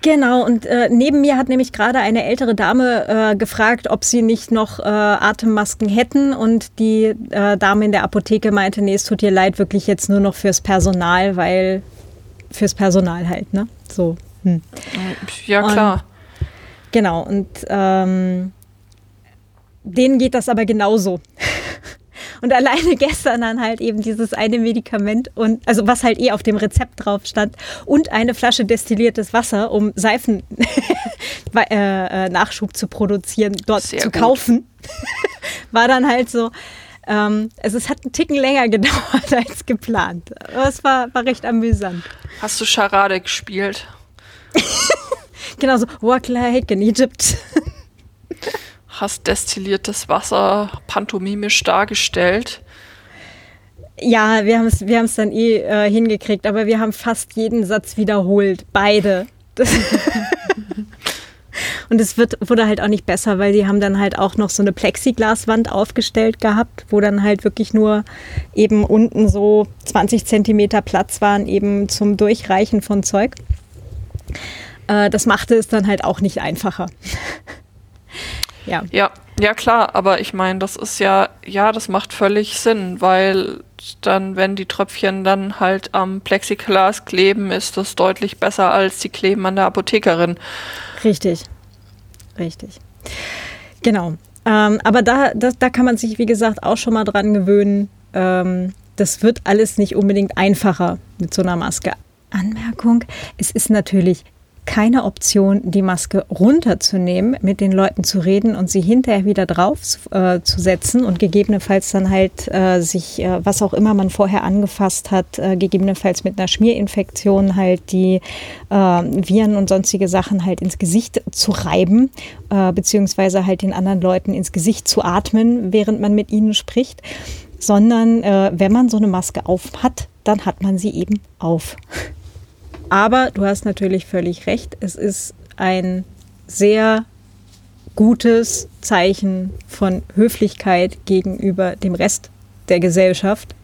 Genau, und äh, neben mir hat nämlich gerade eine ältere Dame äh, gefragt, ob sie nicht noch äh, Atemmasken hätten. Und die äh, Dame in der Apotheke meinte, nee, es tut ihr leid, wirklich jetzt nur noch fürs Personal, weil fürs Personal halt, ne? So. Hm. Ja, klar. Und, genau, und ähm, denen geht das aber genauso. Und alleine gestern dann halt eben dieses eine Medikament und also was halt eh auf dem Rezept drauf stand und eine Flasche destilliertes Wasser, um Seifen äh, äh, Nachschub zu produzieren, dort Sehr zu gut. kaufen, war dann halt so. Ähm, also es hat einen Ticken länger gedauert als geplant. Aber es war, war recht amüsant. Hast du Charade gespielt? genau so, Walk like in Egypt hast destilliertes Wasser pantomimisch dargestellt. Ja, wir haben es wir dann eh äh, hingekriegt, aber wir haben fast jeden Satz wiederholt. Beide. Und es wird, wurde halt auch nicht besser, weil die haben dann halt auch noch so eine Plexiglaswand aufgestellt gehabt, wo dann halt wirklich nur eben unten so 20 Zentimeter Platz waren, eben zum Durchreichen von Zeug. Äh, das machte es dann halt auch nicht einfacher. Ja. Ja, ja klar, aber ich meine, das ist ja, ja, das macht völlig Sinn, weil dann, wenn die Tröpfchen dann halt am Plexiglas kleben, ist das deutlich besser als die kleben an der Apothekerin. Richtig, richtig. Genau. Ähm, aber da, das, da kann man sich, wie gesagt, auch schon mal dran gewöhnen. Ähm, das wird alles nicht unbedingt einfacher mit so einer Maske. Anmerkung, es ist natürlich keine Option, die Maske runterzunehmen, mit den Leuten zu reden und sie hinterher wieder drauf äh, zu setzen und gegebenenfalls dann halt äh, sich, äh, was auch immer man vorher angefasst hat, äh, gegebenenfalls mit einer Schmierinfektion halt die äh, Viren und sonstige Sachen halt ins Gesicht zu reiben, äh, beziehungsweise halt den anderen Leuten ins Gesicht zu atmen, während man mit ihnen spricht sondern wenn man so eine Maske auf hat, dann hat man sie eben auf. Aber du hast natürlich völlig recht, es ist ein sehr gutes Zeichen von Höflichkeit gegenüber dem Rest der Gesellschaft,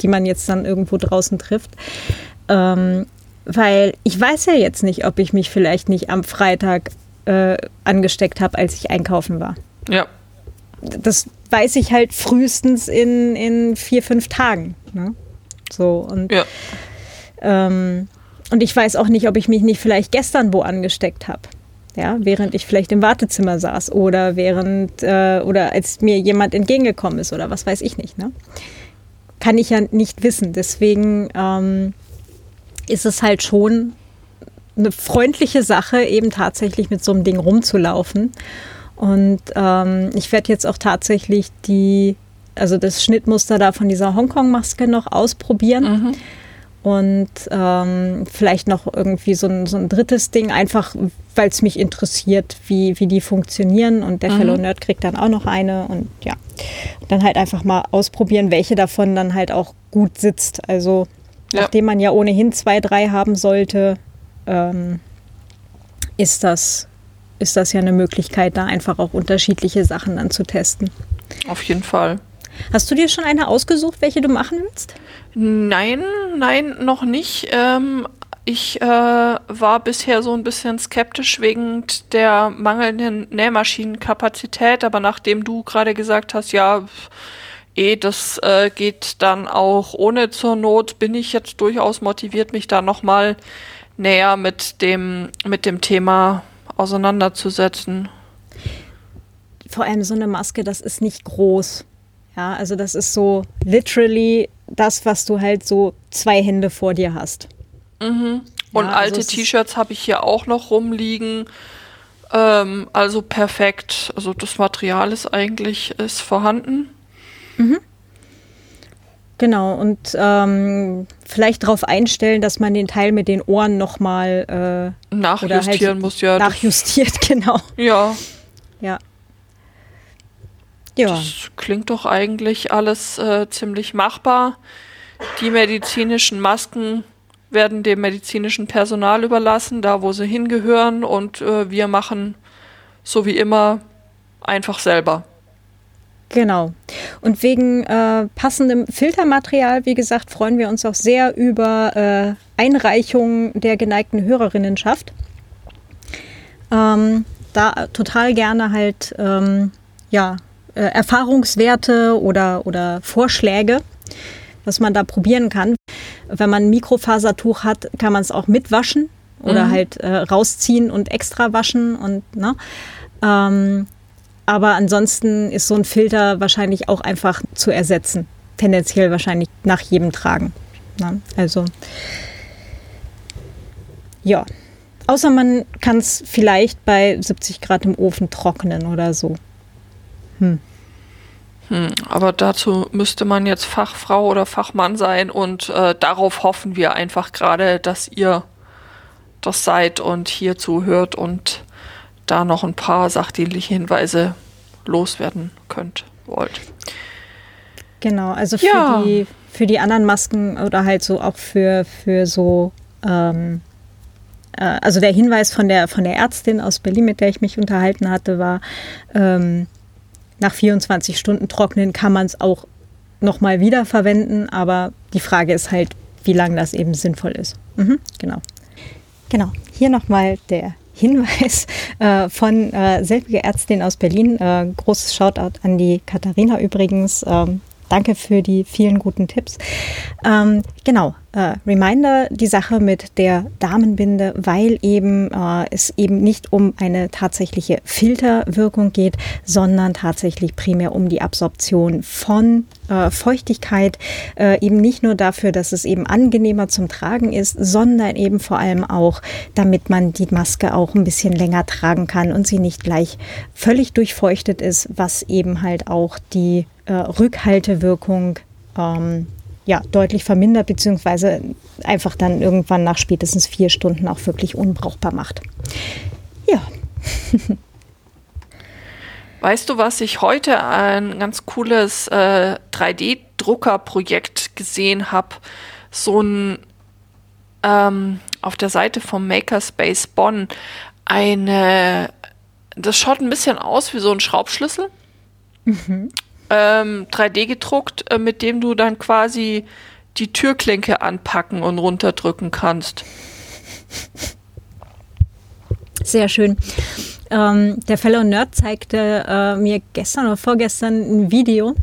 die man jetzt dann irgendwo draußen trifft. Ähm, weil ich weiß ja jetzt nicht, ob ich mich vielleicht nicht am Freitag äh, angesteckt habe, als ich einkaufen war. Ja. Das weiß ich halt frühestens in, in vier, fünf Tagen. Ne? So und ja. ähm, und ich weiß auch nicht, ob ich mich nicht vielleicht gestern wo angesteckt habe. Ja, während ich vielleicht im Wartezimmer saß oder während äh, oder als mir jemand entgegengekommen ist oder was weiß ich nicht. Ne? Kann ich ja nicht wissen. Deswegen ähm, ist es halt schon eine freundliche Sache, eben tatsächlich mit so einem Ding rumzulaufen. Und ähm, ich werde jetzt auch tatsächlich die, also das Schnittmuster da von dieser Hongkong-Maske noch ausprobieren. Mhm und ähm, vielleicht noch irgendwie so ein, so ein drittes Ding, einfach weil es mich interessiert, wie, wie die funktionieren. Und der mhm. Fellow Nerd kriegt dann auch noch eine und ja, dann halt einfach mal ausprobieren, welche davon dann halt auch gut sitzt. Also ja. nachdem man ja ohnehin zwei, drei haben sollte, ähm, ist das ist das ja eine Möglichkeit, da einfach auch unterschiedliche Sachen dann zu testen. Auf jeden Fall. Hast du dir schon eine ausgesucht, welche du machen willst? Nein, nein, noch nicht. Ähm, ich äh, war bisher so ein bisschen skeptisch wegen der mangelnden Nähmaschinenkapazität, aber nachdem du gerade gesagt hast, ja, eh, das äh, geht dann auch ohne zur Not, bin ich jetzt durchaus motiviert, mich da nochmal näher mit dem, mit dem Thema auseinanderzusetzen. Vor allem so eine Maske, das ist nicht groß. Ja, also das ist so literally das, was du halt so zwei Hände vor dir hast. Mhm. Und ja, alte also T-Shirts habe ich hier auch noch rumliegen. Ähm, also perfekt. Also das Material ist eigentlich ist vorhanden. Mhm. Genau, und ähm, vielleicht darauf einstellen, dass man den Teil mit den Ohren nochmal äh, nachjustieren halt muss, ja. Nachjustiert, genau. Ja. Ja. Ja. Das klingt doch eigentlich alles äh, ziemlich machbar. Die medizinischen Masken werden dem medizinischen Personal überlassen, da wo sie hingehören. Und äh, wir machen, so wie immer, einfach selber. Genau. Und wegen äh, passendem Filtermaterial, wie gesagt, freuen wir uns auch sehr über äh, Einreichungen der geneigten Hörerinnenschaft. Ähm, da total gerne halt ähm, ja, äh, Erfahrungswerte oder, oder Vorschläge, was man da probieren kann. Wenn man ein Mikrofasertuch hat, kann man es auch mitwaschen oder mhm. halt äh, rausziehen und extra waschen und ne? Ähm, aber ansonsten ist so ein Filter wahrscheinlich auch einfach zu ersetzen. Tendenziell wahrscheinlich nach jedem Tragen. Ne? Also ja. Außer man kann es vielleicht bei 70 Grad im Ofen trocknen oder so. Hm. Hm, aber dazu müsste man jetzt Fachfrau oder Fachmann sein und äh, darauf hoffen wir einfach gerade, dass ihr das seid und hier zuhört und da noch ein paar sachdienliche Hinweise loswerden könnt, wollt. Genau, also für, ja. die, für die anderen Masken oder halt so auch für, für so, ähm, äh, also der Hinweis von der, von der Ärztin aus Berlin, mit der ich mich unterhalten hatte, war, ähm, nach 24 Stunden trocknen kann man es auch nochmal wiederverwenden, aber die Frage ist halt, wie lange das eben sinnvoll ist. Mhm, genau. Genau, hier nochmal der Hinweis äh, von äh, selbige Ärztin aus Berlin. Äh, großes Shoutout an die Katharina übrigens. Ähm, danke für die vielen guten Tipps. Ähm, genau, äh, Reminder die Sache mit der Damenbinde, weil eben äh, es eben nicht um eine tatsächliche Filterwirkung geht, sondern tatsächlich primär um die Absorption von äh, Feuchtigkeit, äh, eben nicht nur dafür, dass es eben angenehmer zum Tragen ist, sondern eben vor allem auch, damit man die Maske auch ein bisschen länger tragen kann und sie nicht gleich völlig durchfeuchtet ist, was eben halt auch die äh, Rückhaltewirkung ähm, ja, deutlich vermindert, beziehungsweise einfach dann irgendwann nach spätestens vier Stunden auch wirklich unbrauchbar macht. Ja. Weißt du, was ich heute ein ganz cooles äh, 3D-Druckerprojekt gesehen habe? So ein ähm, auf der Seite vom Makerspace Bonn eine, das schaut ein bisschen aus wie so ein Schraubschlüssel. Mhm ähm, 3D gedruckt, äh, mit dem du dann quasi die Türklinke anpacken und runterdrücken kannst. Sehr schön. Ähm, der Fellow Nerd zeigte äh, mir gestern oder vorgestern ein Video,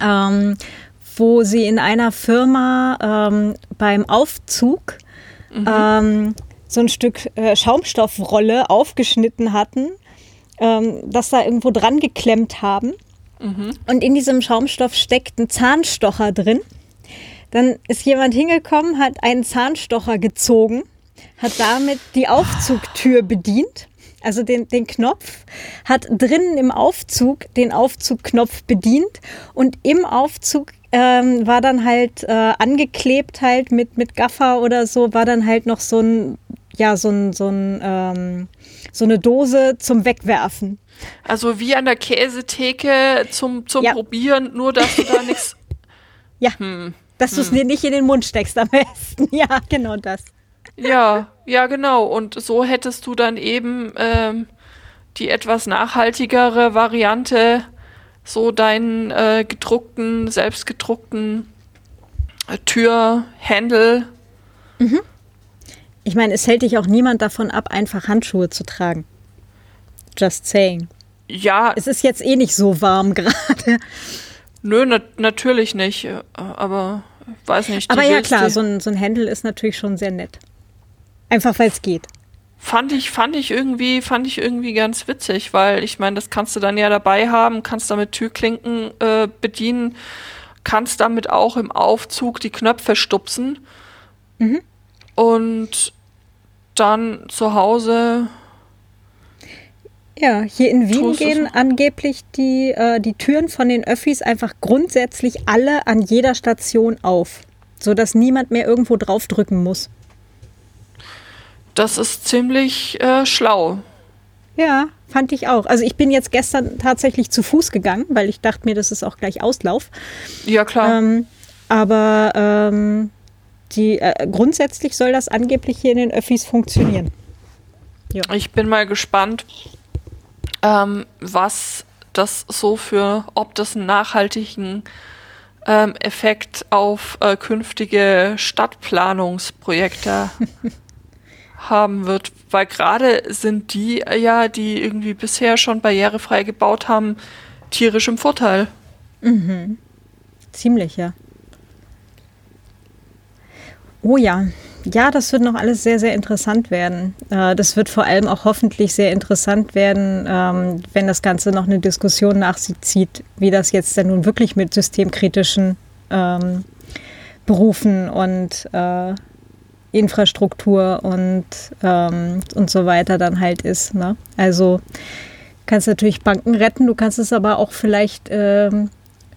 ähm, wo sie in einer Firma ähm, beim Aufzug mhm. Ähm, so ein Stück äh, Schaumstoffrolle aufgeschnitten hatten, ähm, das da irgendwo dran geklemmt haben Und in diesem Schaumstoff steckt ein Zahnstocher drin. Dann ist jemand hingekommen, hat einen Zahnstocher gezogen, hat damit die Aufzugtür bedient, also den, den Knopf, hat drinnen im Aufzug den Aufzugknopf bedient und im Aufzug ähm, war dann halt äh, angeklebt halt mit, mit Gaffer oder so, war dann halt noch so ein, ja, so ein, so ein, ähm, so eine Dose zum Wegwerfen. Also wie an der Käsetheke zum, zum ja. Probieren, nur dass du da nichts. Ja. Hm. Dass du es hm. dir nicht in den Mund steckst am besten. Ja, genau das. Ja, ja, genau. Und so hättest du dann eben ähm, die etwas nachhaltigere Variante, so deinen äh, gedruckten, selbstgedruckten äh, Türhändel. Mhm. Ich meine, es hält dich auch niemand davon ab, einfach Handschuhe zu tragen. Just saying. Ja. Es ist jetzt eh nicht so warm gerade. Nö, na natürlich nicht. Äh, aber weiß nicht. Aber ja, klar, so ein, so ein Händel ist natürlich schon sehr nett. Einfach weil es geht. Fand ich, fand ich irgendwie, fand ich irgendwie ganz witzig, weil ich meine, das kannst du dann ja dabei haben, kannst damit Türklinken äh, bedienen, kannst damit auch im Aufzug die Knöpfe stupsen. Mhm. Und dann zu Hause ja, hier in Wien gehen angeblich die, äh, die Türen von den Öffis einfach grundsätzlich alle an jeder Station auf, sodass niemand mehr irgendwo draufdrücken muss. Das ist ziemlich äh, schlau. Ja, fand ich auch. Also ich bin jetzt gestern tatsächlich zu Fuß gegangen, weil ich dachte mir, das ist auch gleich Auslauf. Ja, klar. Ähm, aber ähm, die, äh, grundsätzlich soll das angeblich hier in den Öffis funktionieren. Ja. Ich bin mal gespannt, ähm, was das so für, ob das einen nachhaltigen ähm, Effekt auf äh, künftige Stadtplanungsprojekte haben wird. Weil gerade sind die äh, ja, die irgendwie bisher schon barrierefrei gebaut haben, tierisch im Vorteil. Mhm. Ziemlich, ja. Oh ja, ja, das wird noch alles sehr, sehr interessant werden. Äh, das wird vor allem auch hoffentlich sehr interessant werden, ähm, wenn das Ganze noch eine Diskussion nach sich zieht, wie das jetzt denn nun wirklich mit systemkritischen ähm, Berufen und äh, Infrastruktur und, ähm, und so weiter dann halt ist. Ne? Also kannst natürlich Banken retten, du kannst es aber auch vielleicht,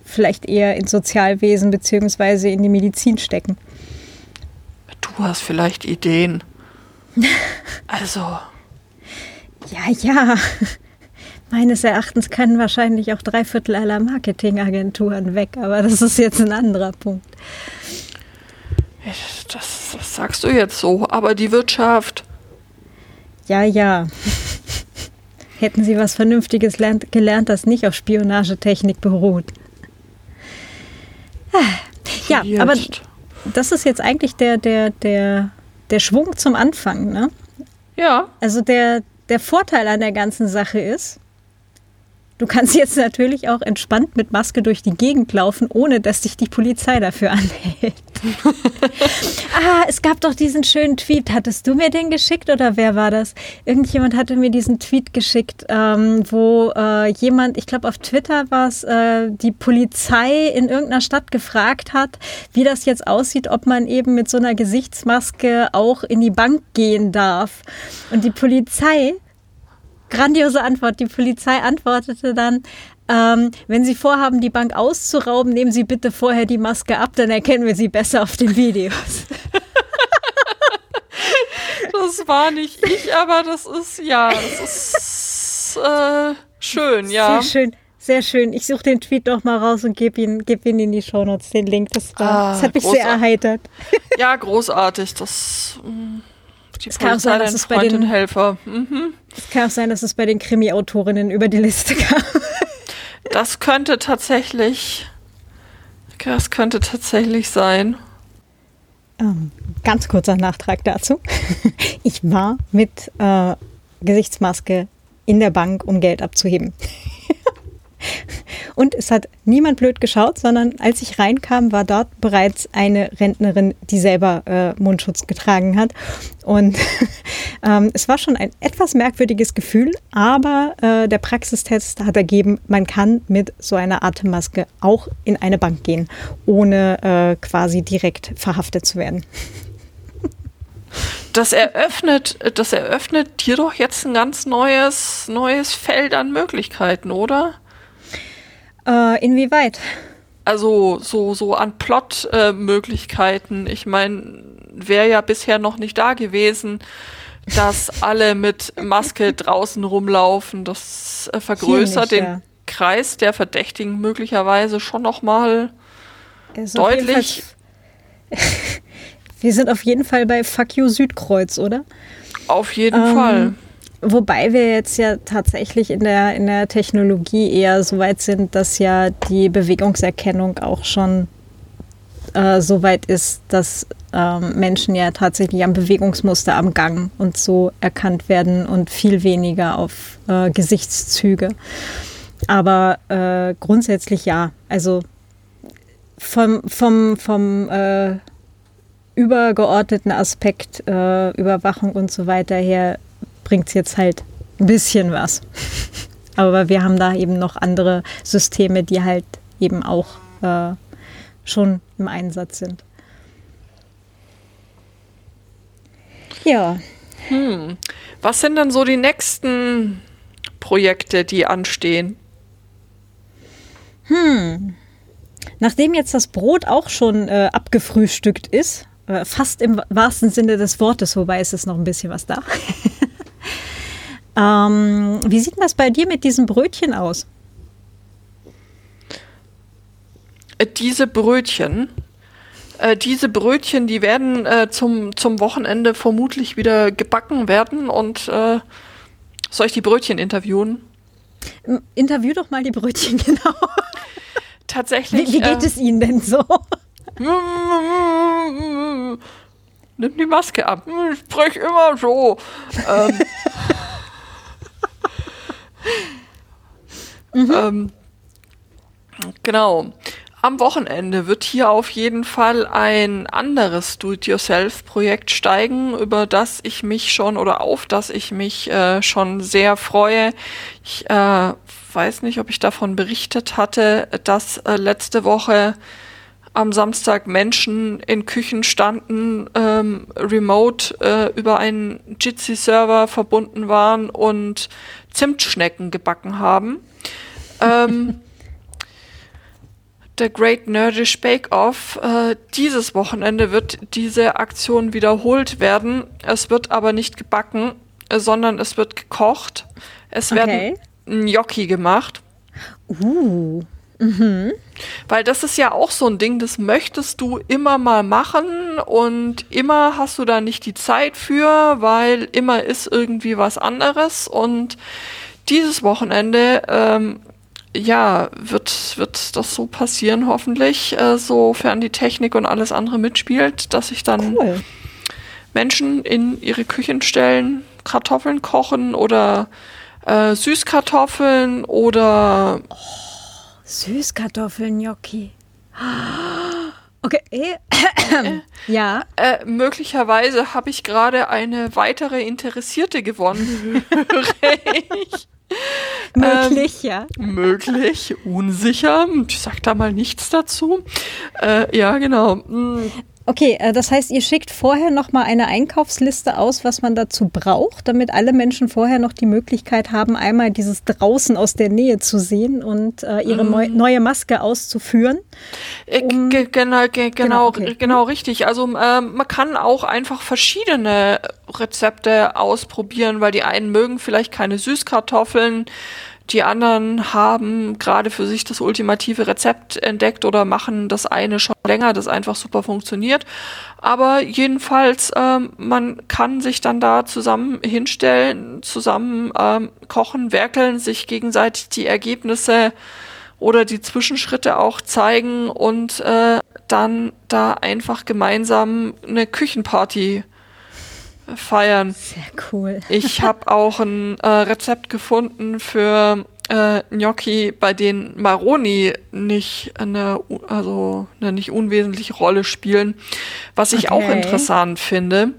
vielleicht eher ins Sozialwesen beziehungsweise in die Medizin stecken du hast vielleicht Ideen. also. Ja, ja. Meines Erachtens können wahrscheinlich auch drei Viertel aller Marketingagenturen weg, aber das ist jetzt ein anderer Punkt. Das, das sagst du jetzt so, aber die Wirtschaft. Ja, ja. Hätten Sie was Vernünftiges gelernt, das nicht auf Spionagetechnik beruht. Ah, ja, aber das ist jetzt eigentlich der, der, der, der Schwung zum Anfang, ne? Ja. Also der, der Vorteil an der ganzen Sache ist, Du kannst jetzt natürlich auch entspannt mit Maske durch die Gegend laufen, ohne dass dich die Polizei dafür anhält. ah, es gab doch diesen schönen Tweet. Hattest du mir den geschickt oder wer war das? Irgendjemand hatte mir diesen Tweet geschickt, ähm, wo äh, jemand, ich glaube auf Twitter war es, äh, die Polizei in irgendeiner Stadt gefragt hat, wie das jetzt aussieht, ob man eben mit so einer Gesichtsmaske auch in die Bank gehen darf. Und die Polizei Grandiose Antwort. Die Polizei antwortete dann, ähm, wenn Sie vorhaben, die Bank auszurauben, nehmen Sie bitte vorher die Maske ab, dann erkennen wir Sie besser auf den Videos. das war nicht ich, aber das ist, ja, das ist äh, schön, ja. Sehr schön. Sehr schön. Ich suche den Tweet noch mal raus und gebe ihn, geb ihn in die Shownotes, den Link. Das, war, ah, das hat mich sehr erheitert. Ja, großartig. Das. Mh. Die es kann auch sein, dass es bei den Helfer. Mhm. Es kann auch sein, dass es bei den Krimi-Autorinnen über die Liste kam. Das könnte tatsächlich, das könnte tatsächlich sein. Ähm, ganz kurzer Nachtrag dazu. Ich war mit äh, Gesichtsmaske in der Bank, um Geld abzuheben. Und es hat niemand blöd geschaut, sondern als ich reinkam, war dort bereits eine Rentnerin, die selber äh, Mundschutz getragen hat. Und ähm, es war schon ein etwas merkwürdiges Gefühl, aber äh, der Praxistest hat ergeben, man kann mit so einer Atemmaske auch in eine Bank gehen, ohne äh, quasi direkt verhaftet zu werden. Das eröffnet, das eröffnet dir doch jetzt ein ganz neues, neues Feld an Möglichkeiten, oder? Äh, inwieweit? Also so, so an Plot-Möglichkeiten. Äh, ich meine, wäre ja bisher noch nicht da gewesen, dass alle mit Maske draußen rumlaufen. Das äh, vergrößert nicht, den ja. Kreis der Verdächtigen möglicherweise schon noch mal deutlich. Wir sind auf jeden Fall bei Fuck You Südkreuz, oder? Auf jeden ähm, Fall. Wobei wir jetzt ja tatsächlich in der, in der Technologie eher so weit sind, dass ja die Bewegungserkennung auch schon äh, so weit ist, dass ähm, Menschen ja tatsächlich am Bewegungsmuster am Gang und so erkannt werden und viel weniger auf äh, Gesichtszüge. Aber äh, grundsätzlich ja. Also vom, vom, vom äh, übergeordneten Aspekt äh, Überwachung und so weiter her bringt es jetzt halt ein bisschen was. Aber wir haben da eben noch andere Systeme, die halt eben auch äh, schon im Einsatz sind. Ja. Hm. Was sind dann so die nächsten Projekte, die anstehen? Hm. Nachdem jetzt das Brot auch schon äh, abgefrühstückt ist, äh, fast im wahrsten Sinne des Wortes, wobei ist es noch ein bisschen was da. Ähm, wie sieht das bei dir mit diesen Brötchen aus? Äh, diese Brötchen, äh, diese Brötchen, die werden äh, zum, zum Wochenende vermutlich wieder gebacken werden und äh, soll ich die Brötchen interviewen? Interview doch mal die Brötchen, genau. Tatsächlich. Wie, wie geht äh, es Ihnen denn so? Nimm die Maske ab. Ich spreche immer so. ähm, mhm. ähm, genau. Am Wochenende wird hier auf jeden Fall ein anderes Do-it-yourself-Projekt steigen, über das ich mich schon oder auf das ich mich äh, schon sehr freue. Ich äh, weiß nicht, ob ich davon berichtet hatte, dass äh, letzte Woche am Samstag Menschen in Küchen standen, ähm, remote äh, über einen Jitsi-Server verbunden waren und Zimtschnecken gebacken haben. Ähm, der Great Nerdish Bake Off. Äh, dieses Wochenende wird diese Aktion wiederholt werden. Es wird aber nicht gebacken, äh, sondern es wird gekocht. Es okay. werden Gnocchi gemacht. Uh. Mhm. Weil das ist ja auch so ein Ding, das möchtest du immer mal machen und immer hast du da nicht die Zeit für, weil immer ist irgendwie was anderes und dieses Wochenende, ähm, ja, wird, wird das so passieren, hoffentlich, äh, sofern die Technik und alles andere mitspielt, dass sich dann cool. Menschen in ihre Küchen stellen, Kartoffeln kochen oder äh, Süßkartoffeln oder oh, Süßkartoffeln Gnocchi. Okay. ja. Äh, möglicherweise habe ich gerade eine weitere Interessierte gewonnen. möglich, ähm, ja. Möglich, unsicher. Ich sag da mal nichts dazu. Äh, ja, genau. Okay, äh, das heißt, ihr schickt vorher noch mal eine Einkaufsliste aus, was man dazu braucht, damit alle Menschen vorher noch die Möglichkeit haben, einmal dieses draußen aus der Nähe zu sehen und äh, ihre mm. neue Maske auszuführen. Äh, um genau, genau, genau, okay. genau richtig. Also ähm, man kann auch einfach verschiedene Rezepte ausprobieren, weil die einen mögen vielleicht keine Süßkartoffeln die anderen haben gerade für sich das ultimative Rezept entdeckt oder machen das eine schon länger, das einfach super funktioniert. Aber jedenfalls, ähm, man kann sich dann da zusammen hinstellen, zusammen ähm, kochen, werkeln, sich gegenseitig die Ergebnisse oder die Zwischenschritte auch zeigen und äh, dann da einfach gemeinsam eine Küchenparty feiern. Sehr cool. Ich habe auch ein äh, Rezept gefunden für äh, Gnocchi, bei denen Maroni nicht eine, also eine nicht unwesentliche Rolle spielen, was ich okay. auch interessant finde.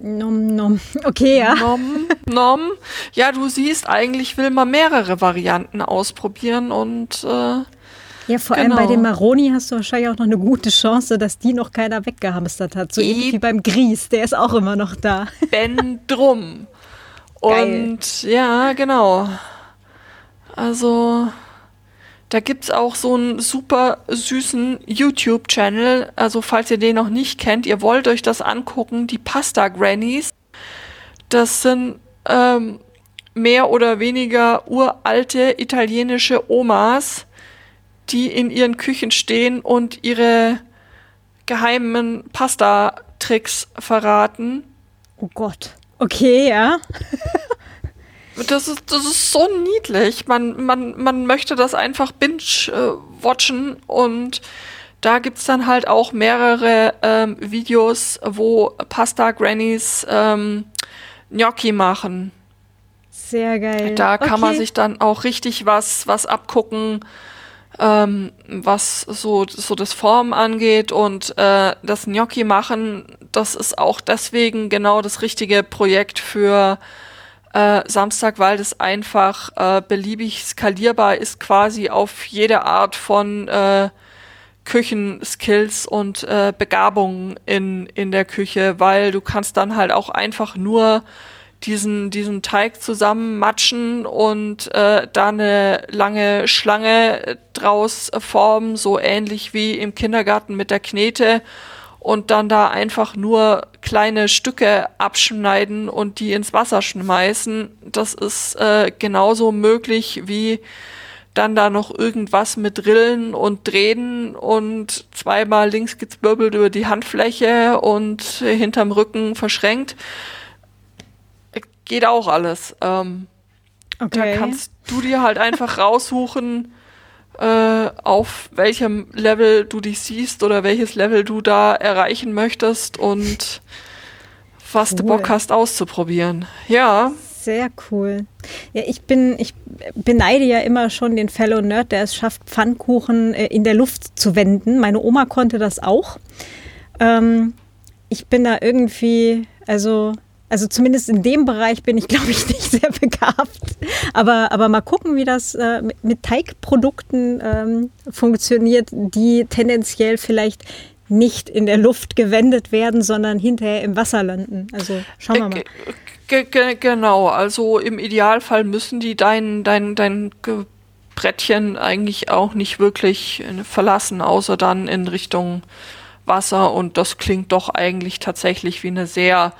Nom, nom. Okay, ja. Nom, nom. Ja, du siehst, eigentlich will man mehrere Varianten ausprobieren und äh, ja, vor genau. allem bei genau. Maroni hast du wahrscheinlich auch noch eine gute Chance, dass die noch keiner weggehamstert hat. So e ähnlich wie beim Grieß, der ist auch immer noch da. Ben drum. Und ja, genau. Also, da gibt es auch so einen super süßen YouTube-Channel. Also, falls ihr den noch nicht kennt, ihr wollt euch das angucken, die Pasta Grannies. Das sind ähm, mehr oder weniger uralte italienische Omas, die in ihren Küchen stehen und ihre geheimen Pasta-Tricks verraten. Oh Gott. Okay, ja. das ist, das ist so niedlich. Man, man, man möchte das einfach binge-watchen und da gibt es dann halt auch mehrere ähm, Videos, wo Pasta-Grannies ähm, Gnocchi machen. Sehr geil. Da kann okay. man sich dann auch richtig was, was abgucken ähm, was so, so das Formen angeht und äh, das Gnocchi machen, das ist auch deswegen genau das richtige Projekt für äh, Samstag, weil das einfach äh, beliebig skalierbar ist, quasi auf jede Art von äh, Küchenskills und äh, Begabungen in, in der Küche, weil du kannst dann halt auch einfach nur diesen, diesen Teig zusammenmatschen und äh, da eine lange Schlange draus formen, so ähnlich wie im Kindergarten mit der Knete und dann da einfach nur kleine Stücke abschneiden und die ins Wasser schmeißen. Das ist äh, genauso möglich wie dann da noch irgendwas mit Rillen und Drehen und zweimal links gezwirbelt über die Handfläche und hinterm Rücken verschränkt geht auch alles. Ähm, okay. Da kannst du dir halt einfach raussuchen, äh, auf welchem Level du dich siehst oder welches Level du da erreichen möchtest und was cool. du Bock hast auszuprobieren. Ja. Sehr cool. Ja, ich bin, ich beneide ja immer schon den Fellow Nerd, der es schafft, Pfannkuchen äh, in der Luft zu wenden. Meine Oma konnte das auch. Ähm, ich bin da irgendwie, also also zumindest in dem Bereich bin ich, glaube ich, nicht sehr begabt. Aber, aber mal gucken, wie das äh, mit, mit, Teigprodukten ähm, funktioniert, die tendenziell vielleicht nicht in der Luft gewendet werden, sondern hinterher im Wasser landen. Also schauen wir mal. G genau, also im Idealfall müssen die dein, dein, dein Brettchen eigentlich auch nicht wirklich äh, verlassen, außer dann in Richtung Wasser. Und das klingt doch eigentlich tatsächlich wie eine sehr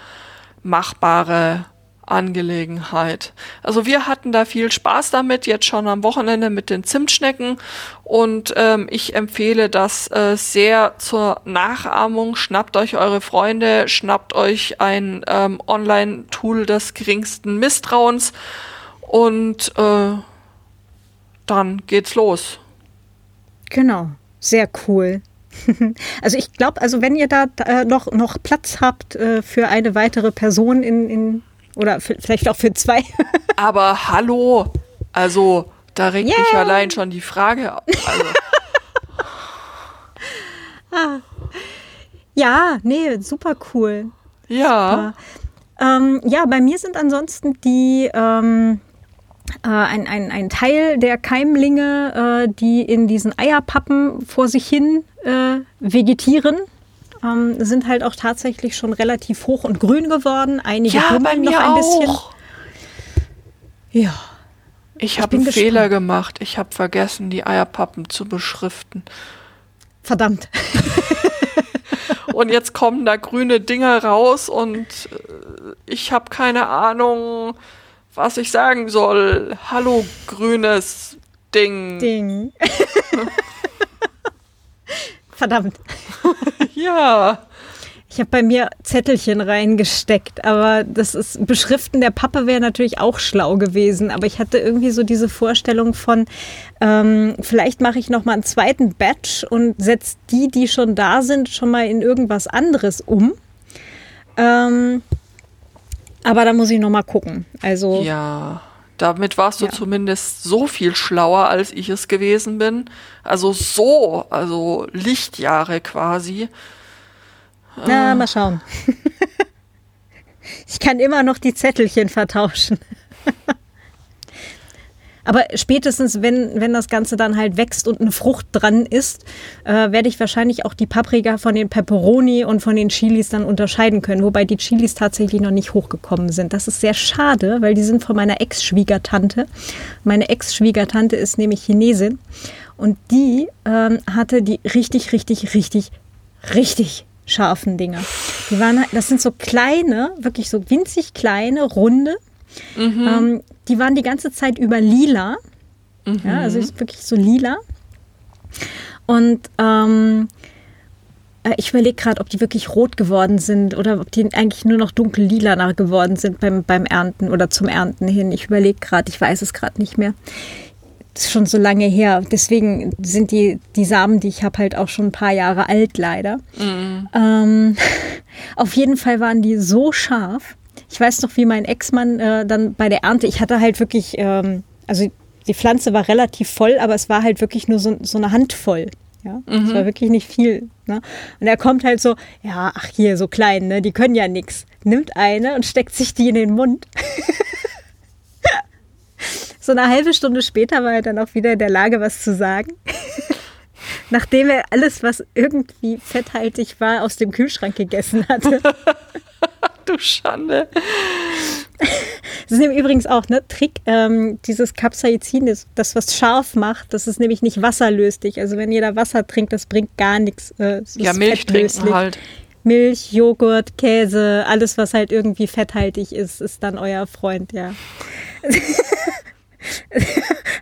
machbare Angelegenheit. Also wir hatten da viel Spaß damit, jetzt schon am Wochenende mit den Zimtschnecken und ähm, ich empfehle das äh, sehr zur Nachahmung. Schnappt euch eure Freunde, schnappt euch ein ähm, Online-Tool des geringsten Misstrauens und äh, dann geht's los. Genau, sehr cool. Also ich glaube, also wenn ihr da äh, noch, noch Platz habt äh, für eine weitere Person in, in Oder vielleicht auch für zwei. Aber hallo, also da regt yeah. mich allein schon die Frage. Also. ah. Ja, nee, super cool. Ja. Ähm, ja, bei mir sind ansonsten die ähm, äh, ein, ein, ein Teil der Keimlinge, äh, die in diesen Eierpappen vor sich hin äh, vegetieren. Ähm, sind halt auch tatsächlich schon relativ hoch und grün geworden. Einige ja, bei mir noch ein auch. bisschen. Ja. Ich habe einen gespannt. Fehler gemacht. Ich habe vergessen, die Eierpappen zu beschriften. Verdammt. und jetzt kommen da grüne Dinge raus und äh, ich habe keine Ahnung, was ich sagen soll. Hallo, grünes Ding. Ding. Verdammt. ja. Ich habe bei mir Zettelchen reingesteckt, aber das ist Beschriften der Pappe wäre natürlich auch schlau gewesen. Aber ich hatte irgendwie so diese Vorstellung von, ähm, vielleicht mache ich noch mal einen zweiten Batch und setze die, die schon da sind, schon mal in irgendwas anderes um. Ähm, aber da muss ich noch mal gucken. Also ja. Damit warst du ja. zumindest so viel schlauer, als ich es gewesen bin. Also so, also Lichtjahre quasi. Na, mal schauen. ich kann immer noch die Zettelchen vertauschen. Aber spätestens, wenn, wenn das Ganze dann halt wächst und eine Frucht dran ist, äh, werde ich wahrscheinlich auch die Paprika von den Peperoni und von den Chilis dann unterscheiden können. Wobei die Chilis tatsächlich noch nicht hochgekommen sind. Das ist sehr schade, weil die sind von meiner Ex-Schwiegertante. Meine Ex-Schwiegertante ist nämlich Chinesin und die ähm, hatte die richtig, richtig, richtig, richtig scharfen Dinger. Die waren, halt, das sind so kleine, wirklich so winzig kleine, runde. Mhm. Ähm, die waren die ganze Zeit über lila. Mhm. Ja, also ist wirklich so lila. Und ähm, äh, ich überlege gerade, ob die wirklich rot geworden sind oder ob die eigentlich nur noch dunkel lila geworden sind beim, beim Ernten oder zum Ernten hin. Ich überlege gerade, ich weiß es gerade nicht mehr. Das ist schon so lange her. Deswegen sind die, die Samen, die ich habe, halt auch schon ein paar Jahre alt, leider. Mhm. Ähm, auf jeden Fall waren die so scharf. Ich weiß noch, wie mein Ex-Mann äh, dann bei der Ernte, ich hatte halt wirklich, ähm, also die Pflanze war relativ voll, aber es war halt wirklich nur so, so eine Handvoll. Ja, mhm. es war wirklich nicht viel. Ne? Und er kommt halt so, ja, ach hier, so klein, ne? die können ja nichts. Nimmt eine und steckt sich die in den Mund. so eine halbe Stunde später war er dann auch wieder in der Lage, was zu sagen. Nachdem er alles, was irgendwie fetthaltig war, aus dem Kühlschrank gegessen hatte. du Schande. Das ist übrigens auch ne Trick, ähm, dieses Capsaicin, das, das was scharf macht, das ist nämlich nicht wasserlöslich. Also wenn jeder Wasser trinkt, das bringt gar nichts. Äh, ja, Milch trinken halt. Milch, Joghurt, Käse, alles, was halt irgendwie fetthaltig ist, ist dann euer Freund, ja.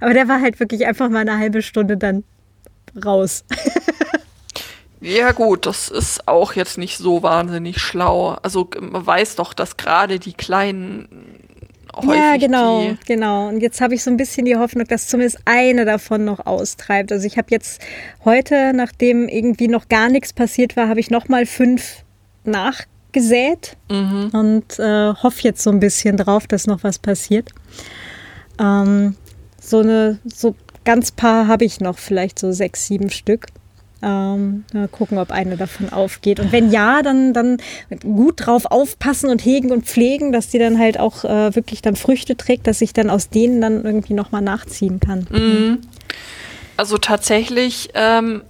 Aber der war halt wirklich einfach mal eine halbe Stunde dann raus. Ja gut, das ist auch jetzt nicht so wahnsinnig schlau. Also man weiß doch, dass gerade die kleinen häufig Ja, genau, genau. Und jetzt habe ich so ein bisschen die Hoffnung, dass zumindest eine davon noch austreibt. Also ich habe jetzt heute, nachdem irgendwie noch gar nichts passiert war, habe ich noch mal fünf nachgesät mhm. und äh, hoffe jetzt so ein bisschen drauf, dass noch was passiert. Ähm, so eine, so ganz paar habe ich noch, vielleicht so sechs, sieben Stück. Ähm, gucken, ob eine davon aufgeht. Und wenn ja, dann, dann gut drauf aufpassen und hegen und pflegen, dass die dann halt auch äh, wirklich dann Früchte trägt, dass ich dann aus denen dann irgendwie nochmal nachziehen kann. Mhm. Also tatsächlich, ähm,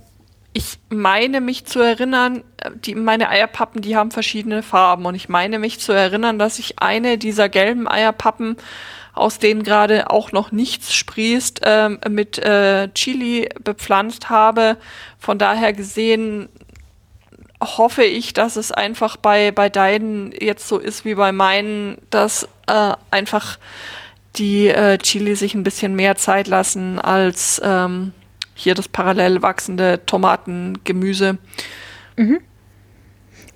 ich meine mich zu erinnern, äh, die, meine Eierpappen, die haben verschiedene Farben. Und ich meine mich zu erinnern, dass ich eine dieser gelben Eierpappen aus denen gerade auch noch nichts sprießt, ähm, mit äh, Chili bepflanzt habe. Von daher gesehen hoffe ich, dass es einfach bei, bei deinen jetzt so ist wie bei meinen, dass äh, einfach die äh, Chili sich ein bisschen mehr Zeit lassen als ähm, hier das parallel wachsende Tomatengemüse. Mhm.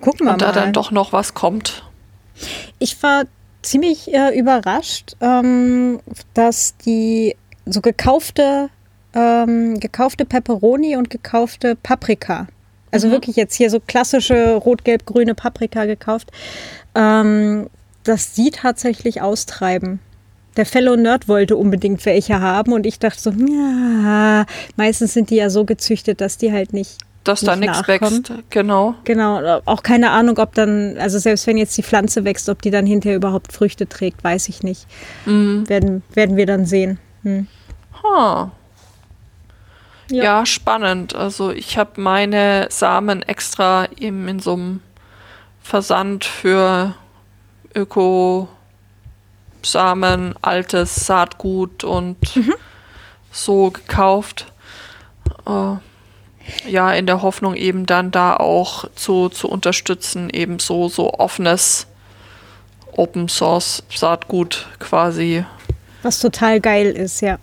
Gucken wir Und mal. da dann doch noch was kommt. Ich war ziemlich äh, überrascht, ähm, dass die so gekaufte, ähm, gekaufte Peperoni und gekaufte Paprika, also mhm. wirklich jetzt hier so klassische rot-gelb-grüne Paprika gekauft, ähm, dass sie tatsächlich austreiben. Der Fellow Nerd wollte unbedingt welche haben und ich dachte so, ja, meistens sind die ja so gezüchtet, dass die halt nicht. Dass da nichts wächst, genau. Genau, auch keine Ahnung, ob dann, also selbst wenn jetzt die Pflanze wächst, ob die dann hinterher überhaupt Früchte trägt, weiß ich nicht. Mhm. Werden, werden wir dann sehen. Hm. Huh. Ja. ja. spannend. Also ich habe meine Samen extra eben in so einem Versand für Öko Samen, altes Saatgut und mhm. so gekauft. Äh, ja, in der Hoffnung eben dann da auch zu, zu unterstützen, eben so, so offenes Open Source Saatgut quasi. Was total geil ist, ja.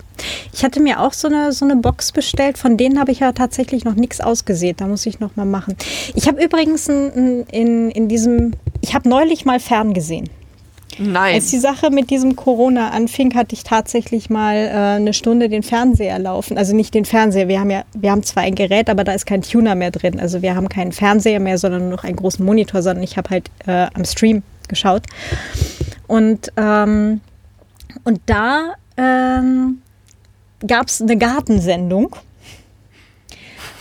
Ich hatte mir auch so eine, so eine Box bestellt, von denen habe ich ja tatsächlich noch nichts ausgesehen. Da muss ich noch mal machen. Ich habe übrigens in, in, in diesem, ich habe neulich mal ferngesehen. Nein. Als die Sache mit diesem Corona anfing, hatte ich tatsächlich mal äh, eine Stunde den Fernseher laufen. Also nicht den Fernseher, wir haben ja, wir haben zwar ein Gerät, aber da ist kein Tuner mehr drin. Also wir haben keinen Fernseher mehr, sondern nur noch einen großen Monitor, sondern ich habe halt äh, am Stream geschaut. Und, ähm, und da ähm, gab es eine Gartensendung.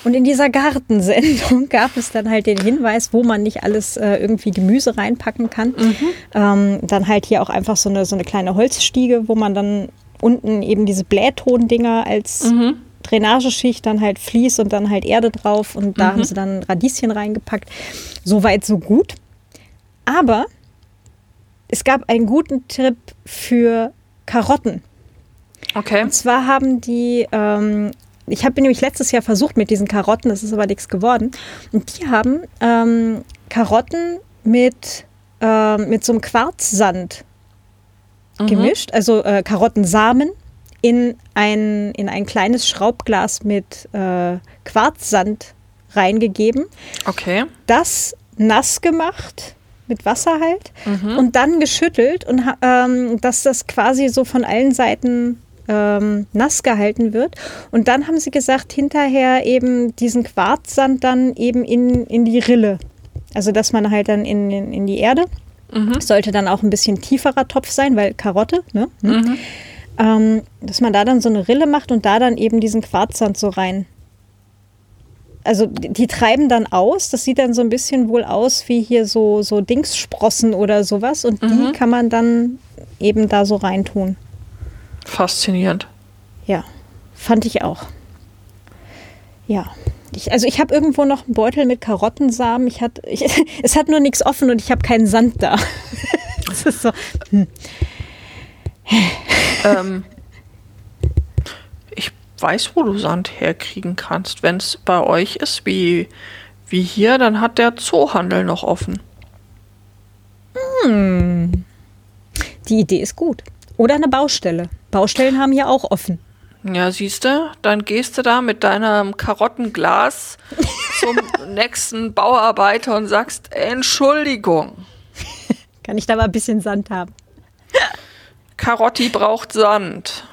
Und in dieser Gartensendung gab es dann halt den Hinweis, wo man nicht alles äh, irgendwie Gemüse reinpacken kann. Mhm. Ähm, dann halt hier auch einfach so eine, so eine kleine Holzstiege, wo man dann unten eben diese Blähtondinger als mhm. Drainageschicht, dann halt Vlies und dann halt Erde drauf. Und da mhm. haben sie dann Radieschen reingepackt. Soweit, so gut. Aber es gab einen guten Tipp für Karotten. Okay. Und zwar haben die ähm, ich habe nämlich letztes Jahr versucht mit diesen Karotten, das ist aber nichts geworden. Und die haben ähm, Karotten mit, äh, mit so einem Quarzsand mhm. gemischt, also äh, Karottensamen in ein, in ein kleines Schraubglas mit äh, Quarzsand reingegeben. Okay. Das nass gemacht mit Wasser halt mhm. und dann geschüttelt und ähm, dass das quasi so von allen Seiten ähm, nass gehalten wird. Und dann haben sie gesagt, hinterher eben diesen Quarzsand dann eben in, in die Rille. Also dass man halt dann in, in, in die Erde. Mhm. Sollte dann auch ein bisschen tieferer Topf sein, weil Karotte, ne? Hm? Mhm. Ähm, dass man da dann so eine Rille macht und da dann eben diesen Quarzsand so rein. Also die treiben dann aus, das sieht dann so ein bisschen wohl aus wie hier so, so Dingssprossen oder sowas und mhm. die kann man dann eben da so reintun. Faszinierend. Ja, fand ich auch. Ja. Ich, also ich habe irgendwo noch einen Beutel mit Karottensamen. Ich hat, ich, es hat nur nichts offen und ich habe keinen Sand da. das ist so. Hm. Ähm, ich weiß, wo du Sand herkriegen kannst. Wenn es bei euch ist wie, wie hier, dann hat der Zoohandel noch offen. Hm. Die Idee ist gut. Oder eine Baustelle. Baustellen haben ja auch offen. Ja, siehst du, dann gehst du da mit deinem Karottenglas zum nächsten Bauarbeiter und sagst, Entschuldigung. Kann ich da mal ein bisschen Sand haben? Karotti braucht Sand.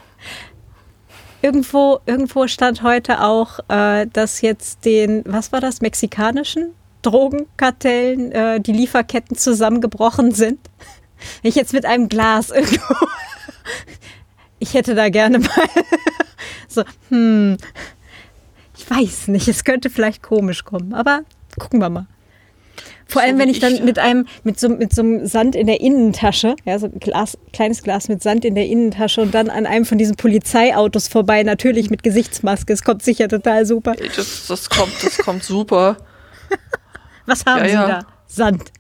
Irgendwo, irgendwo stand heute auch, äh, dass jetzt den, was war das, mexikanischen Drogenkartellen äh, die Lieferketten zusammengebrochen sind. Ich jetzt mit einem Glas irgendwo ich hätte da gerne mal so, hm, ich weiß nicht, es könnte vielleicht komisch kommen, aber gucken wir mal. Vor allem, wenn ich dann mit einem, mit so, mit so einem Sand in der Innentasche, ja, so ein Glas, kleines Glas mit Sand in der Innentasche und dann an einem von diesen Polizeiautos vorbei, natürlich mit Gesichtsmaske. Es kommt sicher total super. Das, das kommt, das kommt super. Was haben ja, Sie ja. da? Sand.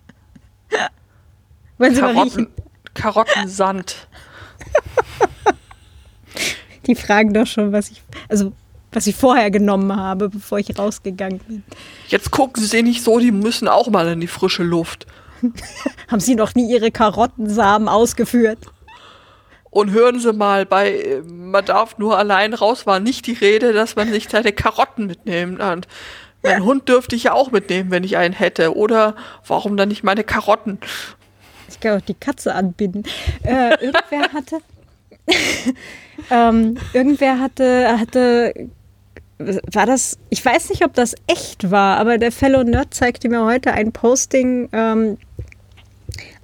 Wollen Sie Karotten, mal riechen? Karottensand. Die fragen doch schon, was ich, also was ich vorher genommen habe, bevor ich rausgegangen bin. Jetzt gucken Sie nicht so, die müssen auch mal in die frische Luft. Haben Sie noch nie Ihre Karottensamen ausgeführt? Und hören Sie mal, bei man darf nur allein raus, war nicht die Rede, dass man sich seine Karotten mitnehmen kann. Mein Hund dürfte ich ja auch mitnehmen, wenn ich einen hätte. Oder warum dann nicht meine Karotten? Ich kann auch die Katze anbinden. Äh, irgendwer hatte, ähm, irgendwer hatte, hatte, war das, ich weiß nicht, ob das echt war, aber der Fellow Nerd zeigte mir heute ein Posting ähm,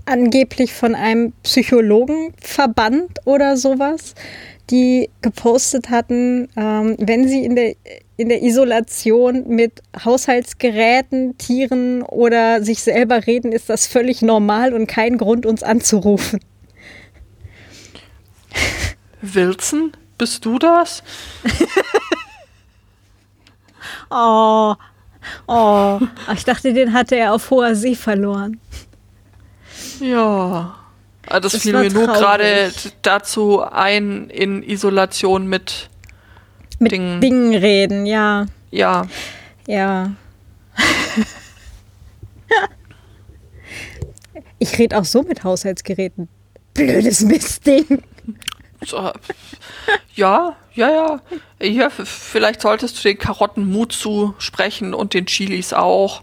angeblich von einem Psychologenverband oder sowas, die gepostet hatten, ähm, wenn sie in der, in der Isolation mit Haushaltsgeräten, Tieren oder sich selber reden, ist das völlig normal und kein Grund, uns anzurufen. Wilson, bist du das? oh, oh, ich dachte, den hatte er auf hoher See verloren. Ja. Ah, das, das fiel mir nur gerade dazu ein, in Isolation mit, mit Dingen. Dingen reden, ja. Ja. Ja. ich rede auch so mit Haushaltsgeräten. Blödes Mistding. Ja, ja, ja. Ja, vielleicht solltest du den Karotten Mut zusprechen und den Chilis auch.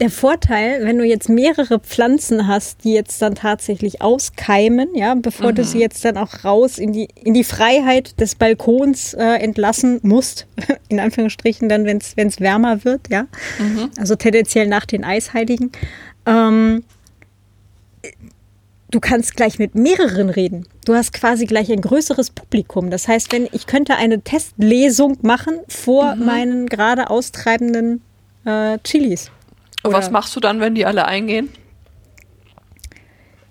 Der Vorteil, wenn du jetzt mehrere Pflanzen hast, die jetzt dann tatsächlich auskeimen, ja, bevor mhm. du sie jetzt dann auch raus in die, in die Freiheit des Balkons äh, entlassen musst, in Anführungsstrichen dann, wenn es wärmer wird, ja, mhm. also tendenziell nach den Eisheiligen, ähm, du kannst gleich mit mehreren reden. Du hast quasi gleich ein größeres Publikum. Das heißt, wenn ich könnte eine Testlesung machen vor mhm. meinen gerade austreibenden äh, Chilis. Oder Was machst du dann, wenn die alle eingehen?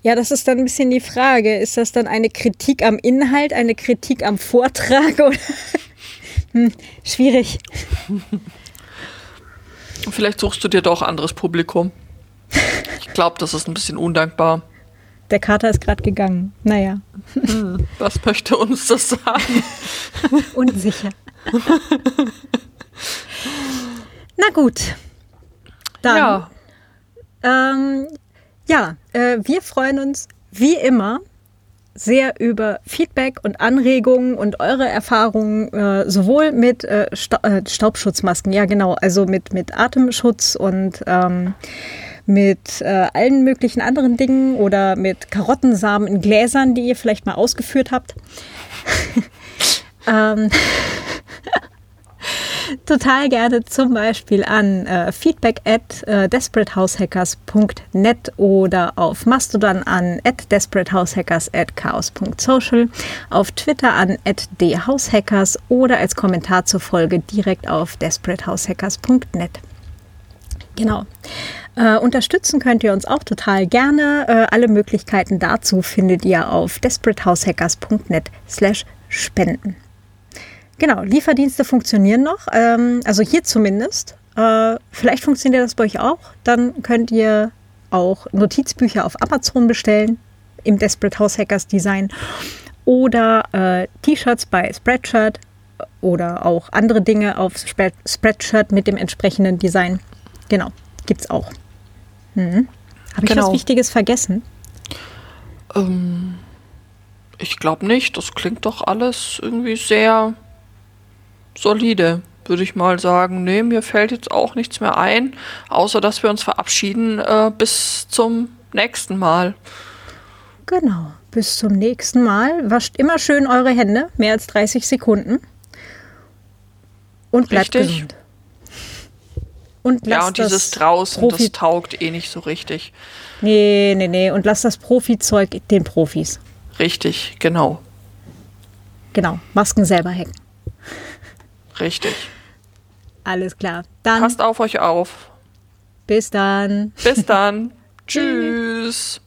Ja, das ist dann ein bisschen die Frage. Ist das dann eine Kritik am Inhalt, eine Kritik am Vortrag oder? hm, schwierig. Vielleicht suchst du dir doch anderes Publikum. Ich glaube, das ist ein bisschen undankbar. Der Kater ist gerade gegangen. Naja. Hm, was möchte uns das sagen? Unsicher. Na gut. Dann, ja, ähm, ja äh, wir freuen uns wie immer sehr über Feedback und Anregungen und eure Erfahrungen, äh, sowohl mit äh, Sta äh, Staubschutzmasken, ja genau, also mit, mit Atemschutz und ähm, mit äh, allen möglichen anderen Dingen oder mit Karottensamen in Gläsern, die ihr vielleicht mal ausgeführt habt. ähm, total gerne zum Beispiel an äh, feedback at äh, desperatehaushackers.net oder auf Mastodon an at desperatehaushackers at chaos.social, auf Twitter an at dhhaushackers oder als Kommentar zur Folge direkt auf desperatehaushackers.net. Genau. Äh, unterstützen könnt ihr uns auch total gerne. Äh, alle Möglichkeiten dazu findet ihr auf desperatehaushackers.net slash spenden. Genau, Lieferdienste funktionieren noch, ähm, also hier zumindest. Äh, vielleicht funktioniert das bei euch auch. Dann könnt ihr auch Notizbücher auf Amazon bestellen im Desperate House Hackers Design oder äh, T-Shirts bei Spreadshirt oder auch andere Dinge auf Spreadshirt mit dem entsprechenden Design. Genau, gibt's auch. Mhm. Habe ich genau. was Wichtiges vergessen? Ähm, ich glaube nicht. Das klingt doch alles irgendwie sehr solide, würde ich mal sagen. Nee, mir fällt jetzt auch nichts mehr ein, außer dass wir uns verabschieden äh, bis zum nächsten Mal. Genau, bis zum nächsten Mal. Wascht immer schön eure Hände, mehr als 30 Sekunden. Und bleibt Richtig. gesund. Und ja, und dieses draußen, Profi das taugt eh nicht so richtig. Nee, nee, nee. Und lasst das Profi-Zeug den Profis. Richtig, genau. Genau, Masken selber hacken. Richtig. Alles klar. Dann Passt auf euch auf. Bis dann. Bis dann. Tschüss.